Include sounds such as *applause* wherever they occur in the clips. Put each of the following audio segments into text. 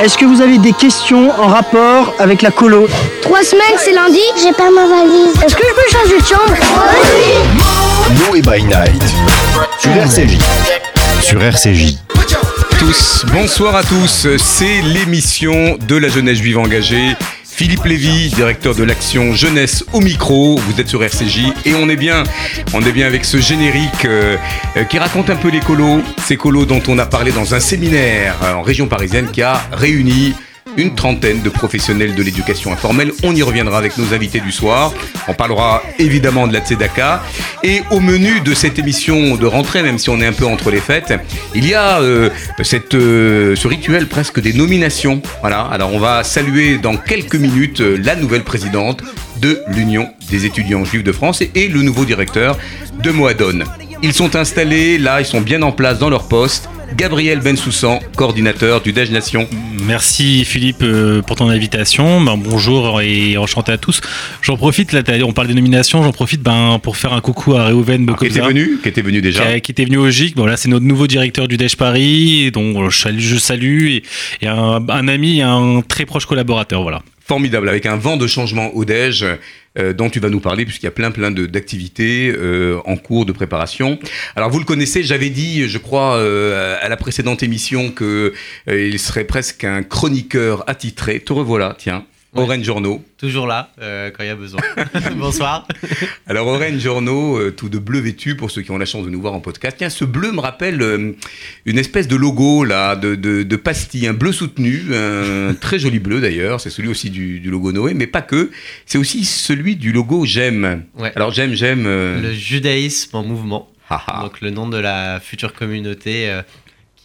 Est-ce que vous avez des questions en rapport avec la colo Trois semaines, c'est lundi, j'ai pas ma valise. Est-ce que je peux changer de chambre? Noé by Night sur RCJ. Sur RCJ. tous, bonsoir à tous. C'est l'émission de la jeunesse juive engagée. Philippe Lévy, directeur de l'action jeunesse au micro. Vous êtes sur RCJ et on est bien, on est bien avec ce générique euh, qui raconte un peu les colos, ces colos dont on a parlé dans un séminaire euh, en région parisienne qui a réuni une trentaine de professionnels de l'éducation informelle. On y reviendra avec nos invités du soir. On parlera évidemment de la Tzedaka. Et au menu de cette émission de rentrée, même si on est un peu entre les fêtes, il y a euh, cette, euh, ce rituel presque des nominations. Voilà. Alors on va saluer dans quelques minutes euh, la nouvelle présidente de l'Union des étudiants juifs de France et, et le nouveau directeur de Moadone. Ils sont installés, là, ils sont bien en place dans leur poste. Gabriel Bensoussan, coordinateur du DEJ Nation. Merci Philippe euh, pour ton invitation. Ben, bonjour et enchanté à tous. J'en profite, là, on parle des nominations, j'en profite ben, pour faire un coucou à Réhouven Alors, qui était Bokobza, venu, qui était venu déjà. qui, a- qui était venu au GIC. Bon, là, c'est notre nouveau directeur du DEJ Paris, dont je salue, je salue et, et un, un ami et un très proche collaborateur. Voilà. Formidable, avec un vent de changement au DEJ euh, dont tu vas nous parler, puisqu'il y a plein plein d'activités euh, en cours de préparation. Alors vous le connaissez, j'avais dit, je crois, euh, à la précédente émission que euh, il serait presque un chroniqueur attitré. Te revoilà, tiens. Orange Journaux. Toujours là, euh, quand il y a besoin. *laughs* Bonsoir. Alors Orange Journaux, euh, tout de bleu vêtu pour ceux qui ont la chance de nous voir en podcast. Tiens, ce bleu me rappelle euh, une espèce de logo là, de, de, de pastille, un bleu soutenu, un *laughs* très joli bleu d'ailleurs. C'est celui aussi du, du logo Noé, mais pas que. C'est aussi celui du logo J'aime. Ouais. Alors J'aime, J'aime. Le judaïsme en mouvement. haha. Donc le nom de la future communauté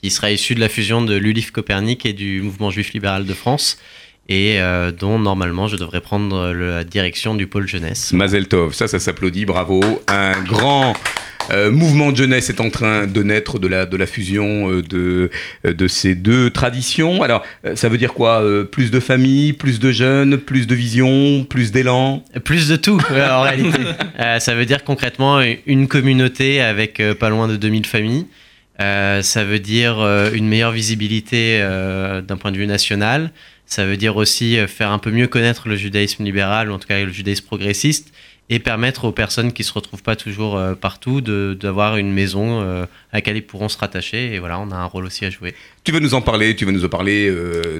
qui sera issue de la fusion de l'ULIF Copernic et du mouvement juif libéral de France. Et euh, dont normalement je devrais prendre la direction du pôle jeunesse. Mazel Tov, ça, ça s'applaudit, bravo. Un grand euh, mouvement de jeunesse est en train de naître de la, de la fusion euh, de, euh, de ces deux traditions. Alors, euh, ça veut dire quoi Euh, Plus de familles, plus de jeunes, plus de vision, plus d'élan? Plus de tout, euh, en réalité. *laughs* Euh, ça veut dire concrètement une communauté avec euh, pas loin de 2000 familles. Euh, ça veut dire euh, une meilleure visibilité euh, d'un point de vue national. Ça veut dire aussi euh, faire un peu mieux connaître le judaïsme libéral, ou en tout cas le judaïsme progressiste, et permettre aux personnes qui se retrouvent pas toujours euh, partout d'avoir une maison euh, à laquelle ils pourront se rattacher. Et voilà, on a un rôle aussi à jouer. Tu vas nous en parler, tu vas nous en parler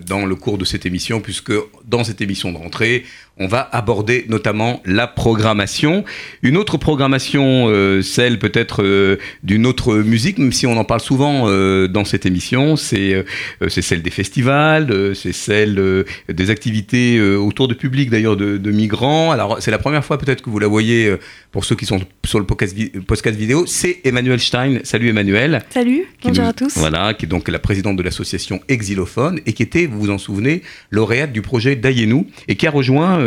dans le cours de cette émission, puisque dans cette émission de rentrée, on va aborder notamment la programmation. Une autre programmation, euh, celle peut-être euh, d'une autre musique, même si on en parle souvent euh, dans cette émission, c'est celle des festivals, c'est celle des activités autour de public d'ailleurs de, de migrants. Alors c'est la première fois peut-être que vous la voyez pour ceux qui sont sur le podcast, vi- podcast vidéo, c'est Emmanuel Stein. Salut Emmanuel. Salut, bonjour nous- à tous. Voilà, qui est donc la présidente de l'association Exilophone et qui était, vous vous en souvenez, lauréate du projet Dayenou et qui a rejoint,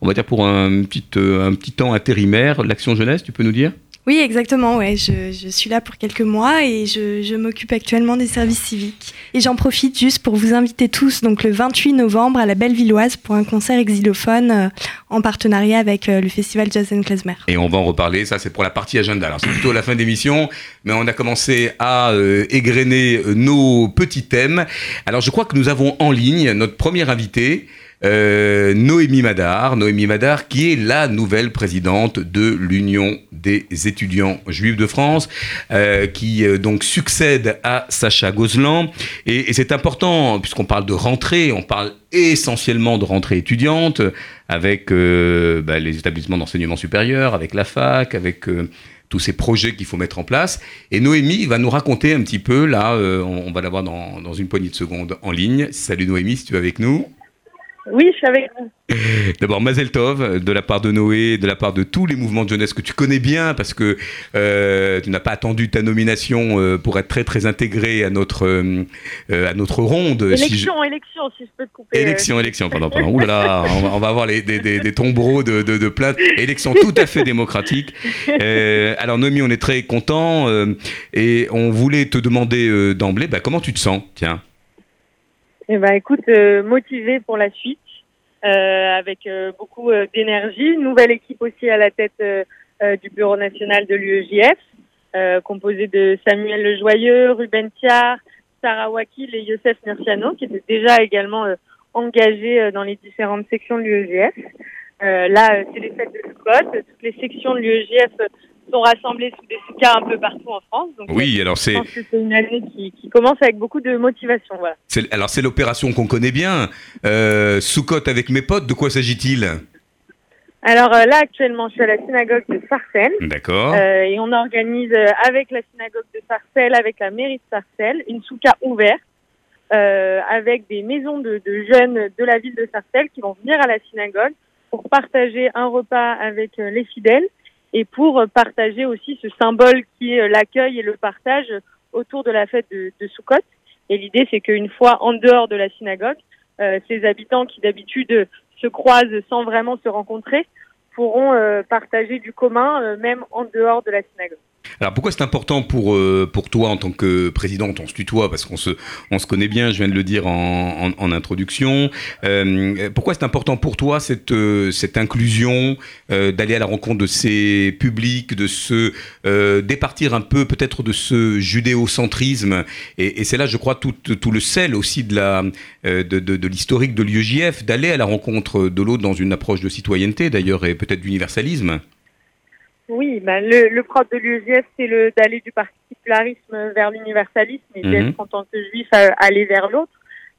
on va dire pour un petit, euh, un petit temps intérimaire, l'Action Jeunesse, tu peux nous dire? Oui, exactement, ouais, je, je suis là pour quelques mois et je, je m'occupe actuellement des services civiques. Et j'en profite juste pour vous inviter tous, donc le 28 novembre à la Bellevilloise pour un concert exilophone euh, en partenariat avec euh, le festival Jazz and Klezmer. Et on va en reparler, ça c'est pour la partie agenda. Alors c'est plutôt la fin d'émission, mais on a commencé à euh, égrener euh, nos petits thèmes. Alors je crois que nous avons en ligne notre première invitée, euh, Noémie Madar. Noémie Madar qui est la nouvelle présidente de l'Union des étudiants juifs de France, euh, qui euh, donc succède à Sacha Gozlan. Et, et c'est important, puisqu'on parle de rentrée, on parle essentiellement de rentrée étudiante, avec euh, bah, les établissements d'enseignement supérieur, avec la fac, avec euh, tous ces projets qu'il faut mettre en place. Et Noémie va nous raconter un petit peu, là, euh, on, on va la voir dans, dans une poignée de secondes en ligne. Salut Noémie, si tu es avec nous. Oui, je suis avec vous. D'abord, Mazel Tov, de la part de Noé, de la part de tous les mouvements de jeunesse que tu connais bien, parce que euh, tu n'as pas attendu ta nomination euh, pour être très très intégré à notre, euh, à notre ronde. si je- Élection, élection, si je peux te couper. Élection, élection, pardon, pardon. Ouh là là, on va, on va avoir les, des, des, des tombereaux de, de, de plaintes. Élection tout à fait démocratique. Alors, Noémie, on est très content et on voulait te demander d'emblée, bah, comment tu te sens? Tiens. Eh ben, écoute, euh, motivé pour la suite, euh, avec euh, beaucoup euh, d'énergie. Nouvelle équipe aussi à la tête euh, euh, du bureau national de l'UEJF, composée de Samuel Lejoyeux, Ruben Thiard, Sarah Wakil et Youssef Murciano, qui étaient déjà également engagés dans les différentes sections de l'UEGF. là, c'est les fêtes de Scott. Toutes les sections de l'UEGF sont rassemblés sous des cas un peu partout en France. Donc, oui, alors c'est. c'est une année qui, qui, commence avec beaucoup de motivation. Voilà. Alors c'est l'opération qu'on connaît bien. Euh, avec mes potes, de quoi s'agit-il? Alors euh, là, actuellement, je suis à la synagogue de Sarcelles. D'accord. Euh, et on organise euh, avec la synagogue de Sarcelles, avec la mairie de Sarcelles, une souka ouverte avec des maisons de, de, jeunes de la ville de Sarcelles qui vont venir à la synagogue pour partager un repas avec les fidèles et pour partager aussi ce symbole qui est l'accueil et le partage autour de la fête de, de Sukkot. Et l'idée, c'est qu'une fois en dehors de la synagogue, euh, ces habitants qui d'habitude se croisent sans vraiment se rencontrer pourront euh, partager du commun, euh, même en dehors de la synagogue. Alors pourquoi c'est important pour, euh, pour toi en tant que présidente, on se tutoie parce qu'on se, on se connaît bien, je viens de le dire en, en, introduction, euh, pourquoi c'est important pour toi cette, euh, cette inclusion, d'aller à la rencontre de ces publics, de se départir un peu peut-être de ce judéocentrisme? Et, et c'est là je crois tout, tout le sel aussi de la de, de, de l'historique de l'UEJF, d'aller à la rencontre de l'autre dans une approche de citoyenneté d'ailleurs et peut-être d'universalisme. Oui, bah, le, le propre de l'UEJF, c'est d'aller du particularisme vers l'universalisme et d'être mhm. en tant que juif aller vers l'autre.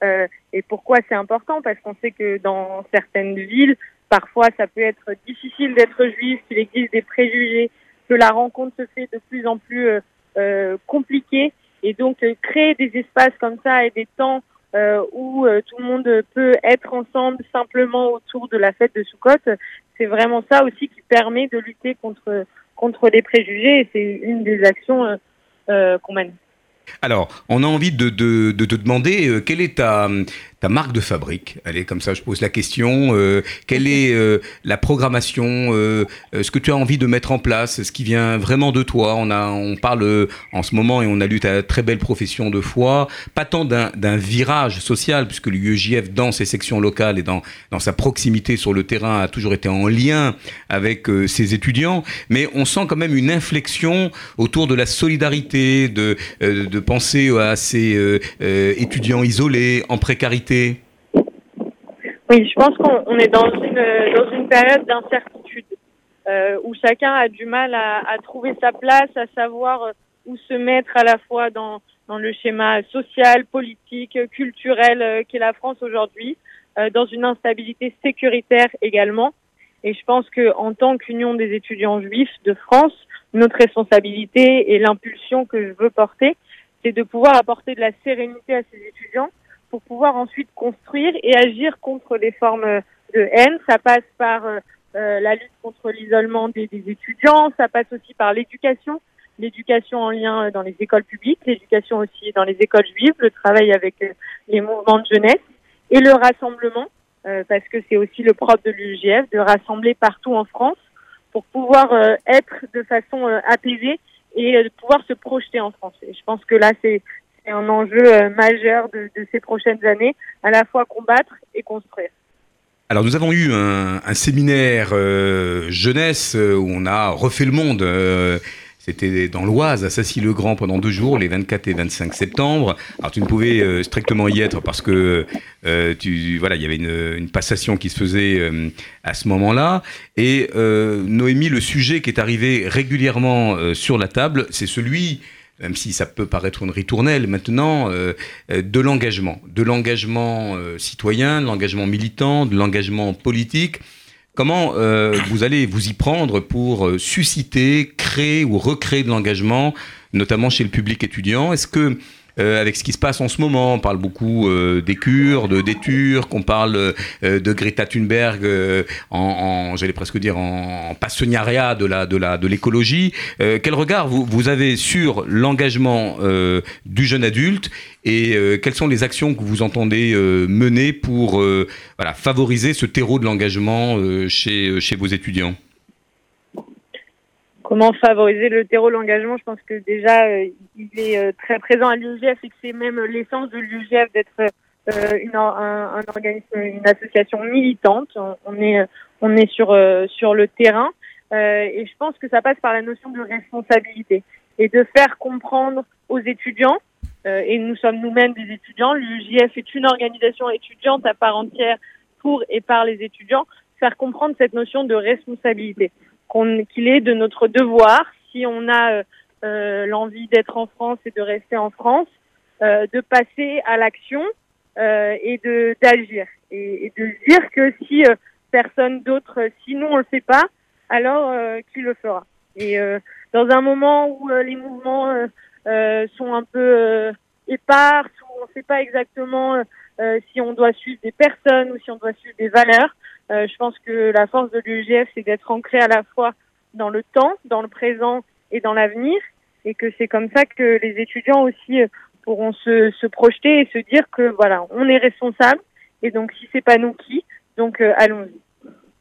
Euh, et pourquoi c'est important? Parce qu'on sait que dans certaines villes, parfois ça peut être difficile d'être juif, qu'il existe des préjugés, que la rencontre se fait de plus en plus euh, euh compliquée. Et donc euh, créer des espaces comme ça et des temps euh, où euh, tout le monde peut être ensemble simplement autour de la fête de Soukhot. C'est vraiment ça aussi qui permet de lutter contre contre les préjugés et c'est une des actions euh, qu'on mène. Alors, on a envie de, de, de te demander quelle est ta, ta marque de fabrique Allez, comme ça, je pose la question. Euh, quelle est euh, la programmation euh, Ce que tu as envie de mettre en place Ce qui vient vraiment de toi On a, on parle en ce moment et on a lu ta très belle profession de foi. Pas tant d'un virage social, puisque l'UEJF, dans ses sections locales et dans, dans sa proximité sur le terrain, a toujours été en lien avec ses étudiants. Mais on sent quand même une inflexion autour de la solidarité, de, de penser à ces étudiants isolés, en précarité oui, je pense qu'on est dans une, période d'incertitude euh, où chacun a du mal à, trouver sa place, à savoir euh, où se mettre à la fois dans, le schéma social, politique, culturel euh, qu'est la France aujourd'hui, dans une instabilité sécuritaire également. Et je pense que en tant qu'union des étudiants juifs de France, notre responsabilité et l'impulsion que je veux porter, c'est de pouvoir apporter de la sérénité à ces étudiants pour pouvoir ensuite construire et agir contre les formes de haine. Ça passe par euh, euh, la lutte contre l'isolement des, étudiants, ça passe aussi par l'éducation, l'éducation en lien euh, dans les écoles publiques, l'éducation aussi dans les écoles juives, le travail avec les mouvements de jeunesse et le rassemblement, parce que c'est aussi le propre de l'UGF de rassembler partout en France pour pouvoir être de façon apaisée et pouvoir se projeter en France. Et je pense que là, c'est c'est un enjeu euh, majeur de, ces prochaines années, à la fois combattre et construire. Alors nous avons eu un, séminaire euh, jeunesse euh, où on a refait le monde. c'était dans l'Oise, à Sassy-le-Grand, pendant deux jours, les 24 et 25 septembre. Alors tu ne pouvais strictement y être parce que tu, voilà, il y avait une, une, passation qui se faisait à ce moment-là. Et Noémie, le sujet qui est arrivé régulièrement sur la table, c'est celui même si ça peut paraître une ritournelle maintenant, euh, euh, de l'engagement, de l'engagement euh, citoyen, de l'engagement militant, de l'engagement politique. Comment vous allez vous y prendre pour susciter, créer ou recréer de l'engagement, notamment chez le public étudiant? Est-ce que euh, avec ce qui se passe en ce moment. On parle beaucoup euh, des Kurdes, des Turcs, on parle euh, de Greta Thunberg en, en j'allais presque dire, en, passionnariat de la de la de l'écologie. quel regard vous, vous avez sur l'engagement du jeune adulte et quelles sont les actions que vous entendez mener pour voilà, favoriser ce terreau de l'engagement chez, chez vos étudiants? Comment favoriser le terreau l'engagement. Je pense que déjà, euh, il est euh, très présent à l'UGF et que c'est même l'essence de l'UGF d'être euh, une, un, un, organisme, une association militante. On, est, on est sur, sur le terrain et je pense que ça passe par la notion de responsabilité et de faire comprendre aux étudiants et nous sommes nous-mêmes des étudiants. L'UJF est une organisation étudiante à part entière pour et par les étudiants. Faire comprendre cette notion de responsabilité, qu'il est de notre devoir, si on a l'envie d'être en France et de rester en France, de passer à l'action et de d'agir et, de dire que si personne d'autre, si nous on le fait pas, alors qui le fera? Et dans un moment où euh, les mouvements euh, euh, sont un peu épars, où on ne sait pas exactement si on doit suivre des personnes ou si on doit suivre des valeurs. Je pense que la force de l'UGF, c'est d'être ancré à la fois dans le temps, dans le présent et dans l'avenir, et que c'est comme ça que les étudiants aussi pourront se, se, projeter et se dire que voilà, on est responsable, et donc si c'est pas nous qui, donc allons-y.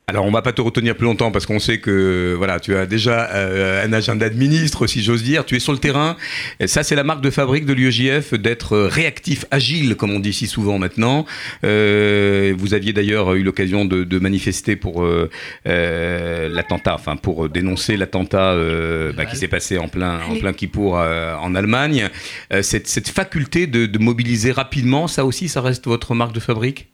Alors on va pas te retenir plus longtemps parce qu'on sait que voilà tu as déjà euh, un agenda de ministre si j'ose dire. Tu es sur le terrain. Et ça c'est la marque de fabrique de l'UEJF d'être réactif, agile comme on dit si souvent maintenant. Euh, vous aviez d'ailleurs eu l'occasion de, manifester pour euh, l'attentat, enfin pour dénoncer l'attentat bah, qui s'est passé en plein en plein Kippour en Allemagne. Cette, cette, faculté de, de mobiliser rapidement, ça aussi ça reste votre marque de fabrique?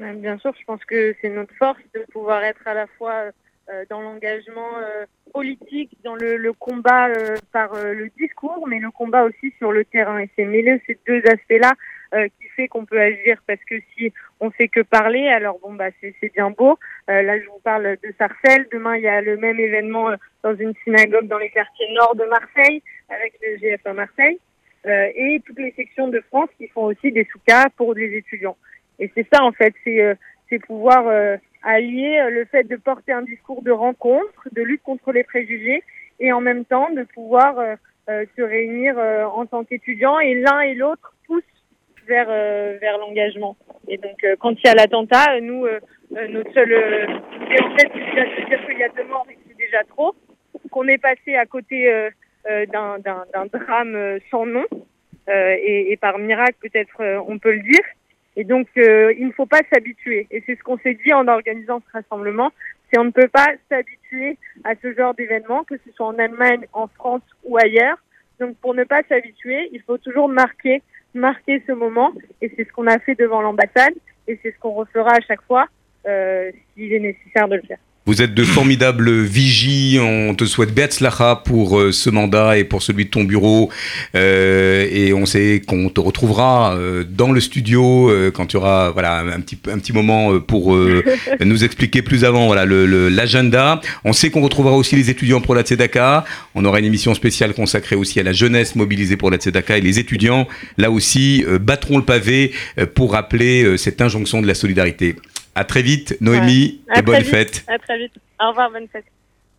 Bien sûr, je pense que c'est notre force de pouvoir être à la fois euh, dans l'engagement euh, politique, dans le, combat euh, par le discours, mais le combat aussi sur le terrain. Et c'est mêler ces deux aspects-là qui fait qu'on peut agir. Parce que si on fait que parler, alors bon bah c'est bien beau. là, je vous parle de Sarcelles. Demain, il y a le même événement dans une synagogue dans les quartiers nord de Marseille, avec le GF à Marseille. et toutes les sections de France qui font aussi des soukas pour des étudiants. Et c'est ça, en fait, c'est euh, pouvoir euh, allier euh, le fait de porter un discours de rencontre, de lutte contre les préjugés, et en même temps de pouvoir se réunir en tant qu'étudiants et l'un et l'autre poussent vers vers l'engagement. Et donc quand il y a l'attentat, nous notre seule et en fait c'est déjà se dire qu'il y a deux morts et c'est déjà trop, qu'on est passé à côté d'un drame sans nom et, et, par miracle peut-être on peut le dire. Et donc, euh, il ne faut pas s'habituer. Et c'est ce qu'on s'est dit en organisant ce rassemblement. C'est on ne peut pas s'habituer à ce genre d'événement, que ce soit en Allemagne, en France ou ailleurs. Donc, pour ne pas s'habituer, il faut toujours marquer, marquer ce moment. Et c'est ce qu'on a fait devant l'ambassade. Et c'est ce qu'on refera à chaque fois euh, s'il est nécessaire de le faire. Vous êtes de formidables *coughs* vigies. On te souhaite Beatzlacha pour euh, ce mandat et pour celui de ton bureau. Euh, et on sait qu'on te retrouvera euh, dans le studio quand tu auras voilà, un, petit, un petit moment pour *laughs* nous expliquer plus avant voilà, l'agenda. on sait qu'on retrouvera aussi les étudiants pour la Tzedaka. On aura une émission spéciale consacrée aussi à la jeunesse mobilisée pour la Tzedaka. Et les étudiants, là aussi, battront le pavé pour rappeler cette injonction de la solidarité. À très vite, Noémie, et bonne fête. À très vite. Au revoir, bonne fête.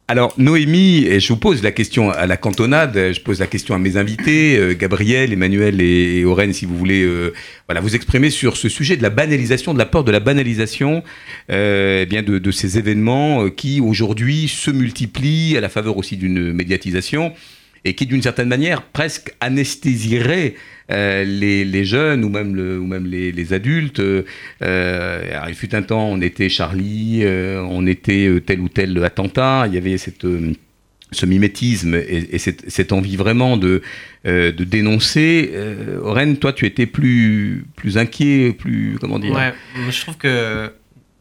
Alors, Noémie, je vous pose la question à la cantonade, je pose la question à mes invités, euh, Gabriel, Emmanuel et, Aurène, si vous voulez euh, voilà, vous exprimer sur ce sujet de la banalisation, de la peur de la banalisation euh, eh bien de, ces événements qui, aujourd'hui, se multiplient à la faveur aussi d'une médiatisation et qui, d'une certaine manière, presque anesthésierait euh, les, jeunes ou même, les, adultes. Euh, il fut un temps, on était Charlie, euh, on était tel ou tel attentat, il y avait ce mimétisme et, cette, envie vraiment de, dénoncer. Euh, toi, tu étais plus, inquiet, plus. Comment dire? Ouais, je trouve que.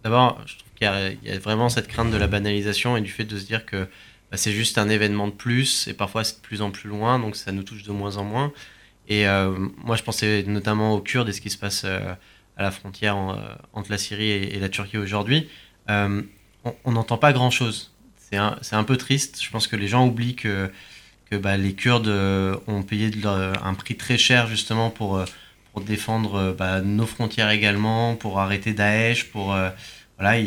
D'abord, je qu'il y, a vraiment cette crainte de la banalisation et du fait de se dire que bah, c'est juste un événement de plus et parfois c'est de plus en plus loin, donc ça nous touche de moins en moins. Et euh, moi, je pensais notamment aux Kurdes et ce qui se passe euh, à la frontière euh, entre la Syrie et, la Turquie aujourd'hui. on n'entend pas grand-chose. C'est un, un, peu triste. Je pense que les gens oublient que, que bah, les Kurdes ont payé un prix très cher justement pour, pour défendre bah, nos frontières également, pour arrêter Daesh, pour voilà,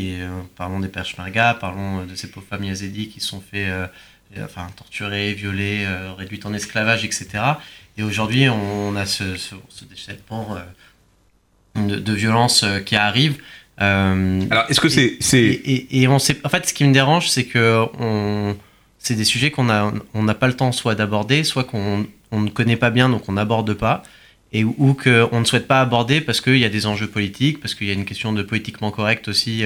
parlons des Peshmerga, parlons de ces pauvres familles yazidis qui sont fait enfin, torturées, violées, réduites en esclavage, etc. Et aujourd'hui, on a ce, ce, ce déchaînement euh, de, violence euh, qui arrive. Euh, Alors, est-ce que c'est. Et, et, on sait, en fait, ce qui me dérange, c'est que on, c'est des sujets qu'on a, on n'a pas le temps soit d'aborder, soit qu'on on ne connaît pas bien, donc on n'aborde pas, et ou qu'on ne souhaite pas aborder parce qu'il y a des enjeux politiques, parce qu'il y a une question de politiquement correct aussi,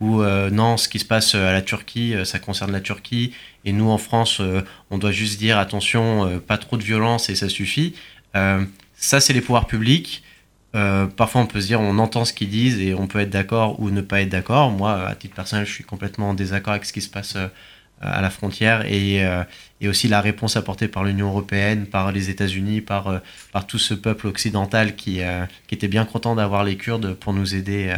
où non, ce qui se passe à la Turquie, ça concerne la Turquie, et nous, en France, euh, on doit juste dire attention, euh, pas trop de violence et ça suffit. ça, c'est les pouvoirs publics. parfois, on peut se dire, on entend ce qu'ils disent et on peut être d'accord ou ne pas être d'accord. Moi, à titre personnel, je suis complètement en désaccord avec ce qui se passe à la frontière et, et, aussi la réponse apportée par l'Union européenne, par les États-Unis, par, par tout ce peuple occidental qui, qui était bien content d'avoir les Kurdes pour nous aider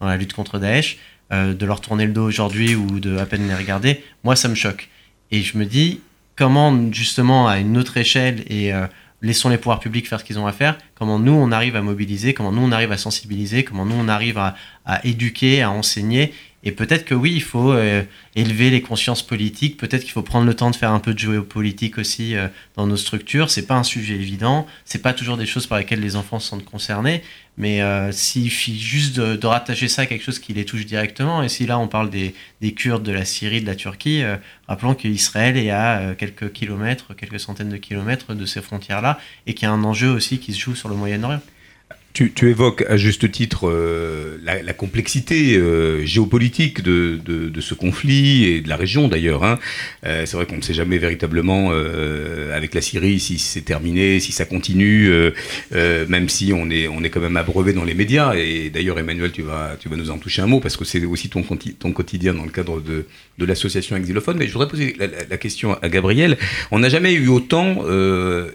dans la lutte contre Daesh. Euh, de leur tourner le dos aujourd'hui ou de à peine les regarder, moi ça me choque. Et je me dis comment justement à une autre échelle et euh, laissons les pouvoirs publics faire ce qu'ils ont à faire, comment nous on arrive à mobiliser, comment nous on arrive à sensibiliser, comment nous on arrive à éduquer, à enseigner et peut-être que oui, il faut euh, élever les consciences politiques, peut-être qu'il faut prendre le temps de faire un peu de géopolitique aussi euh, dans nos structures. C'est pas un sujet évident, c'est pas toujours des choses par lesquelles les enfants sont concernés, mais euh, s'il suffit juste de, rattacher ça à quelque chose qui les touche directement, et si là on parle des, des Kurdes de la Syrie, de la Turquie, rappelons qu'Israël est à quelques kilomètres, quelques centaines de kilomètres de ces frontières-là, et qu'il y a un enjeu aussi qui se joue sur le Moyen-Orient. Tu, évoques à juste titre euh, la, complexité euh, géopolitique de, ce conflit et de la région d'ailleurs. Hein. Euh, c'est vrai qu'on ne sait jamais véritablement avec la Syrie si c'est terminé, si ça continue, même si on est, on est quand même abreuvé dans les médias. Et d'ailleurs, Emmanuel, tu vas, tu vas nous en toucher un mot parce que c'est aussi ton, quotidien dans le cadre de, de l'association Exilophone. Mais je voudrais poser la, question à Gabriel. On n'a jamais eu autant,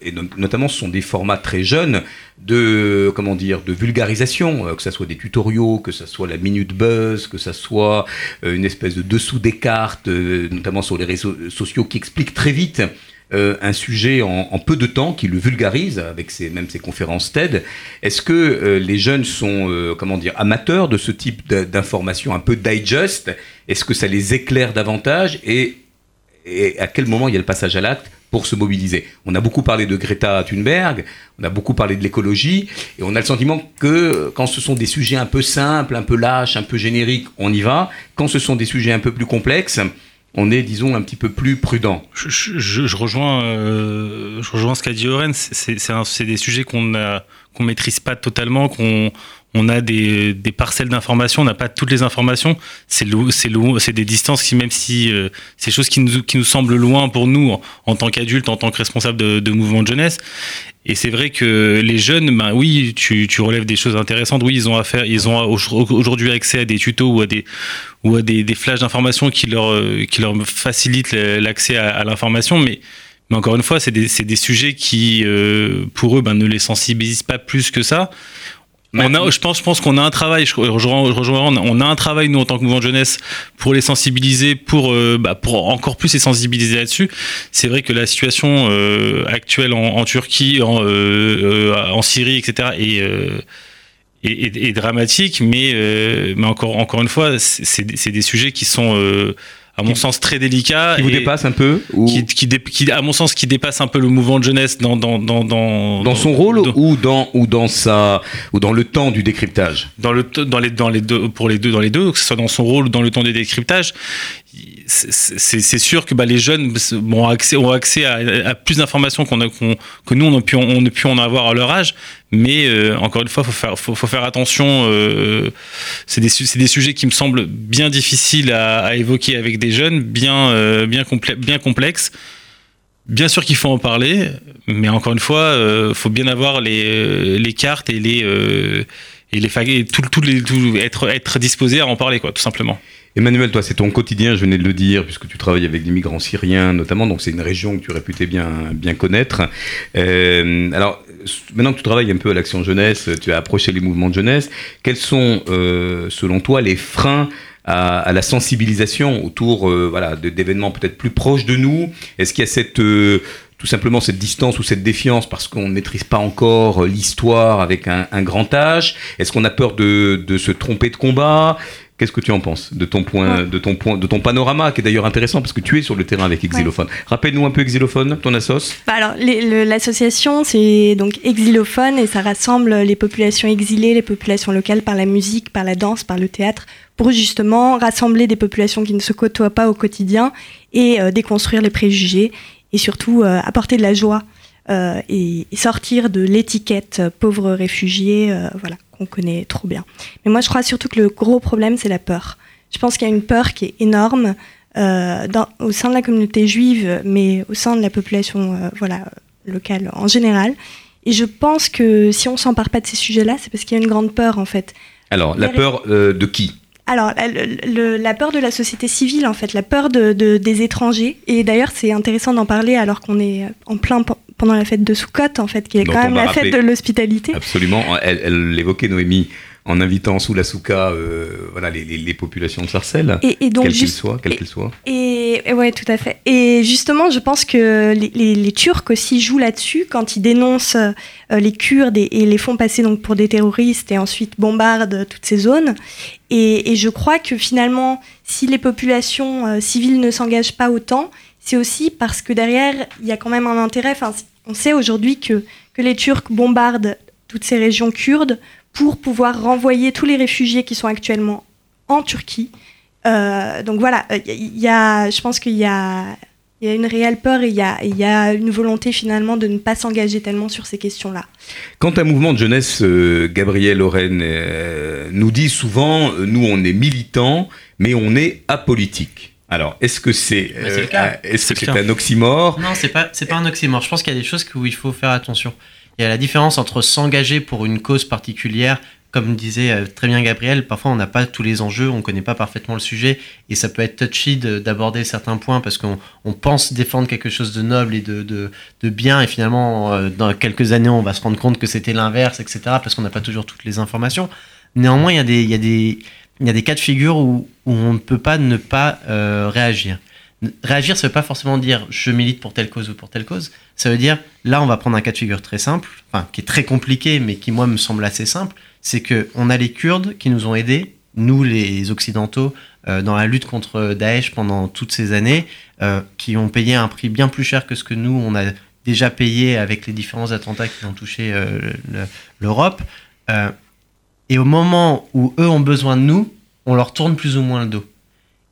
et notamment ce sont des formats très jeunes, de comment dire de vulgarisation, euh, que ce soit des tutoriaux, que ce soit la minute buzz, que ce soit euh, une espèce de dessous des cartes, euh, notamment sur les réseaux sociaux, qui explique très vite un sujet en, peu de temps, qui le vulgarise avec même ses conférences TED. Est-ce que les jeunes sont, comment dire, amateurs de ce type d'informations un peu digest? Est-ce que ça les éclaire davantage? Et, et à quel moment il y a le passage à l'acte? Pour se mobiliser. On a beaucoup parlé de Greta Thunberg, on a beaucoup parlé de l'écologie, et on a le sentiment que quand ce sont des sujets un peu simples, un peu lâches, un peu génériques, on y va. Quand ce sont des sujets un peu plus complexes, on est, disons, un petit peu plus prudent. Je, rejoins, euh, je rejoins ce qu'a dit Oren. C'est des sujets qu'on ne maîtrise pas totalement, qu'on on a des, parcelles d'informations, on n'a pas toutes les informations. C'est c'est des distances qui, même si euh, c'est choses qui nous, qui nous semblent loin pour nous en, tant qu'adultes, en tant que responsables de, mouvements de jeunesse. Et c'est vrai que les jeunes, ben oui, tu, relèves des choses intéressantes. Oui, ils ont affaire, ils ont aujourd'hui accès à des tutos ou à des ou flashs d'informations qui leur facilitent l'accès à, l'information, mais encore une fois, c'est des, des, sujets qui, euh, pour eux, ben, ne les sensibilisent pas plus que ça. On a, je pense, je pense qu'on a un travail. Je, on a un travail nous en tant que mouvement de jeunesse pour les sensibiliser, pour, euh, bah, pour encore plus les sensibiliser là-dessus. C'est vrai que la situation euh, actuelle en, en, Turquie, en, euh, en Syrie, etc. est, est, est, dramatique, mais, mais encore, encore une fois, c'est des sujets qui sont à mon sens très délicat. Qui vous dépasse un peu ou... qui, qui, qui, à mon sens, qui dépasse un peu le mouvement de jeunesse dans dans dans dans, dans son rôle ou dans ou dans sa ou dans le temps du décryptage? Dans le dans les dans les deux pour les deux dans les deux que ce soit dans son rôle ou dans le temps du décryptage, c'est sûr que bah, les jeunes ont accès, à, plus d'informations que nous, on a, pu, en avoir à leur âge. Mais euh, encore une fois, il faut faire, attention. Euh, c'est des, sujets qui me semblent bien difficiles à, évoquer avec des jeunes, bien, euh, bien, complexes. Bien sûr qu'il faut en parler, mais encore une fois, il faut bien avoir les, cartes et être, disposé à en parler, tout simplement. Emmanuel, toi, c'est ton quotidien, je venais de le dire, puisque tu travailles avec des migrants syriens notamment, donc c'est une région que tu réputais bien, bien connaître. Euh, alors, maintenant que tu travailles un peu à l'action jeunesse, tu as approché les mouvements de jeunesse, quels sont, euh, selon toi, les freins à, la sensibilisation autour euh, voilà, d'événements peut-être plus proches de nous? Est-ce qu'il y a cette tout simplement cette distance ou cette défiance parce qu'on ne maîtrise pas encore l'histoire avec un, un grand âge Est-ce qu'on a peur de, de, se tromper de combat? Qu'est-ce que tu en penses de ton point, de ton point, de ton panorama qui est d'ailleurs intéressant parce que tu es sur le terrain avec Exilophone. Rappelle-nous un peu Exilophone, ton assos. Bah alors l'association c'est donc Exilophone et ça rassemble les populations exilées, les populations locales par la musique, par la danse, par le théâtre pour justement rassembler des populations qui ne se côtoient pas au quotidien et euh, déconstruire les préjugés et surtout euh, apporter de la joie euh, et, sortir de l'étiquette pauvre réfugié. voilà qu'on connaît trop bien. Mais moi, je crois surtout que le gros problème, c'est la peur. Je pense qu'il y a une peur qui est énorme euh, dans, au sein de la communauté juive, mais au sein de la population euh, voilà, locale en général. Et je pense que si on s'empare pas de ces sujets-là, c'est parce qu'il y a une grande peur en fait. Alors, la peur euh, de qui? Alors, la, peur de la société civile, en fait, la peur de, des étrangers. Et d'ailleurs, c'est intéressant d'en parler alors qu'on est en plein pendant la fête de Soukot, en fait, qui est quand même la fête de l'hospitalité. Absolument. Elle l'évoquait, Noémie, en invitant sous la souka euh, voilà, les, les, populations de Sarcelles, et, donc, quelles qu'elles soient. Quelles qu'elles soient. Et, ouais, tout à fait. Et justement, je pense que les, les Turcs aussi jouent là-dessus quand ils dénoncent euh, les Kurdes et, les font passer donc pour des terroristes et ensuite bombardent toutes ces zones. Et, je crois que finalement, si les populations euh, civiles ne s'engagent pas autant, c'est aussi parce que derrière, il y a quand même un intérêt. Enfin, on sait aujourd'hui que, que les Turcs bombardent toutes ces régions kurdes pour pouvoir renvoyer tous les réfugiés qui sont actuellement en Turquie. Euh, donc voilà, il euh, y a, je pense qu'il y a, il y a une réelle peur et il y a, y a, une volonté finalement de ne pas s'engager tellement sur ces questions-là. Quand un mouvement de jeunesse, euh, Gabriel Oren, nous dit souvent, nous on est militants, mais on est apolitique. Alors, est-ce que c'est est-ce que c'est un oxymore? Non, c'est pas c'est pas un oxymore. Je pense qu'il y a des choses où il faut faire attention. Il y a la différence entre s'engager pour une cause particulière, comme disait euh, très bien Gabriel, parfois on n'a pas tous les enjeux, on ne connaît pas parfaitement le sujet, et ça peut être touchy d'aborder certains points parce qu'on pense défendre quelque chose de noble et de, de, bien, et finalement, euh, dans quelques années, on va se rendre compte que c'était l'inverse, etc., parce qu'on n'a pas toujours toutes les informations. Néanmoins, il y a des, il y a des, il y a des cas de figure où, où on ne peut pas ne pas euh, réagir. Réagir, ça veut pas forcément dire je milite pour telle cause ou pour telle cause. Ça veut dire, là, on va prendre un cas de figure très simple, enfin, qui est très compliqué, mais qui, moi, me semble assez simple. C'est que on a les Kurdes qui nous ont aidés, nous, les Occidentaux, euh, dans la lutte contre Daesh pendant toutes ces années, euh, qui ont payé un prix bien plus cher que ce que nous, on a déjà payé avec les différents attentats qui ont touché euh, l'Europe. et au moment où eux ont besoin de nous, on leur tourne plus ou moins le dos.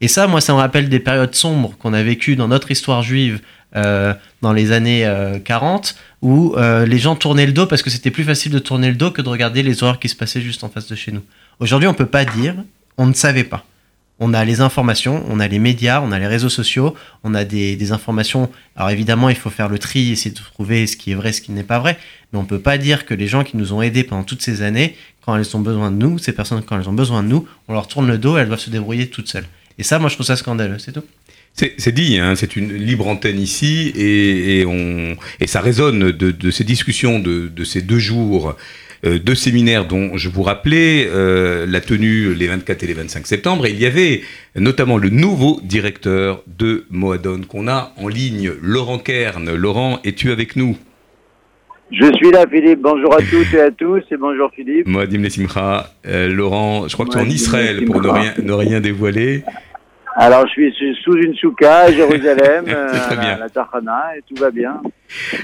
Et ça, moi, ça me rappelle des périodes sombres qu'on a vécues dans notre histoire juive euh, dans les années 40, euh, où euh, les gens tournaient le dos parce que c'était plus facile de tourner le dos que de regarder les horreurs qui se passaient juste en face de chez nous. Aujourd'hui, on peut pas dire, on ne savait pas. On a les informations, on a les médias, on a les réseaux sociaux, on a des, des, informations. Alors évidemment, il faut faire le tri, essayer de trouver ce qui est vrai, ce qui n'est pas vrai. Mais on peut pas dire que les gens qui nous ont aidés pendant toutes ces années, quand elles ont besoin de nous, ces personnes, quand elles ont besoin de nous, on leur tourne le dos, elles doivent se débrouiller toutes seules. Et ça, moi, je trouve ça scandaleux, c'est tout. C'est dit, hein, c'est une libre antenne ici, et, on, et ça résonne de, ces discussions de, ces deux jours euh, de séminaires dont je vous rappelais euh, la tenue les 24 et les 25 septembre. Et il y avait notamment le nouveau directeur de Moadon qu'on a en ligne, Laurent Kern. Laurent, es-tu avec nous? Je suis là, Philippe. Bonjour à *laughs* toutes et à tous, et bonjour Philippe. Moadim Nesimcha. Euh, Laurent, je crois que tu es en Israël pour ne rien, ne rien dévoiler. Alors, je suis sous une souka à Jérusalem, *laughs* bien. à la Tahana, et tout va bien.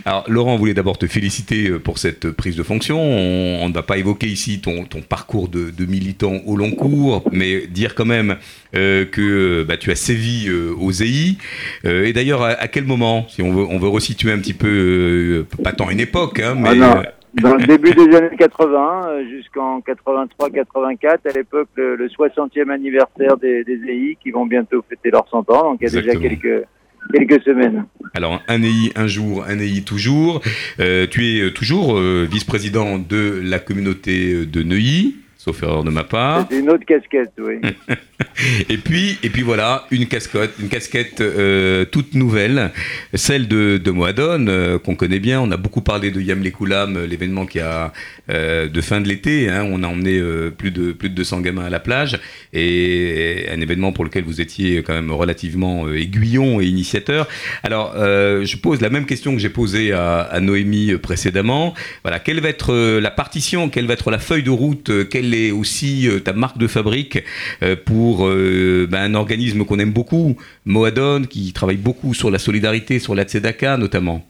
Alors, Laurent voulait d'abord te féliciter euh, pour cette prise de fonction. On ne va pas évoquer ici ton, ton parcours de, de, militant au long cours, mais dire quand même euh, que bah, tu as sévi euh, au ZEI. Euh, et d'ailleurs, à, quel moment, si on veut, on veut resituer un petit peu, euh, pas tant une époque, hein, mais... Ah dans le début des années 80, euh, jusqu'en 83-84, à l'époque, le, 60e anniversaire des, des EI qui vont bientôt fêter leurs 100 ans, donc il y a déjà quelques, quelques semaines. Alors, un EI un jour, un EI toujours. Euh, tu es euh, toujours euh, vice-président de la communauté de Neuilly sauf erreur de ma part. C'est une autre casquette, oui. *laughs* et puis, et puis voilà, une casquette, une casquette euh, toute nouvelle, celle de, de Moadon, euh, qu'on connaît bien. On a beaucoup parlé de Yam Lekoulam, l'événement qui a euh, de fin de l'été. Hein, on a emmené plus de plus de 200 gamins à la plage et, un événement pour lequel vous étiez quand même relativement aiguillon et initiateur. Alors, je pose la même question que j'ai posée à, à, Noémie précédemment. Voilà, quelle va être la partition, quelle va être la feuille de route, quelle est aussi euh, ta marque de fabrique euh, pour euh, ben, un organisme qu'on aime beaucoup, Moadon, qui travaille beaucoup sur la solidarité, sur la tzedaka notamment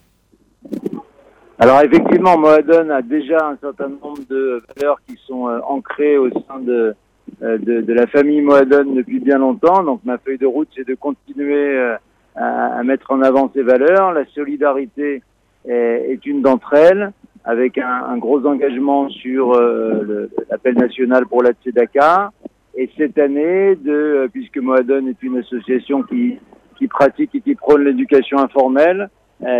alors effectivement, Moadon a déjà un certain nombre de valeurs qui sont ancrées au sein de, de, la famille Moadon depuis bien longtemps. Donc ma feuille de route, c'est de continuer à, mettre en avant ces valeurs. La solidarité est une d'entre elles avec un, un, gros engagement sur euh, l'appel national pour la Tzedaka. Et cette année, de, euh, puisque Moadon est une association qui, qui pratique et qui prône l'éducation informelle,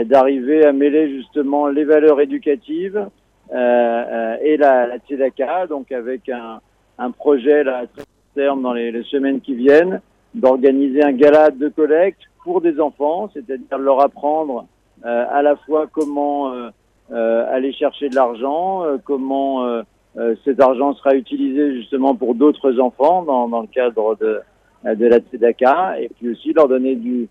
d'arriver à mêler justement les valeurs éducatives et la, la Tzedaka, donc avec un, un projet là, à très terme dans les, les semaines qui viennent, d'organiser un gala de collecte pour des enfants, c'est-à-dire leur apprendre euh, à la fois comment euh, euh, aller chercher de l'argent, comment cet argent sera utilisé justement pour d'autres enfants dans, dans, le cadre de, de la Tzedaka, et puis aussi leur donner du,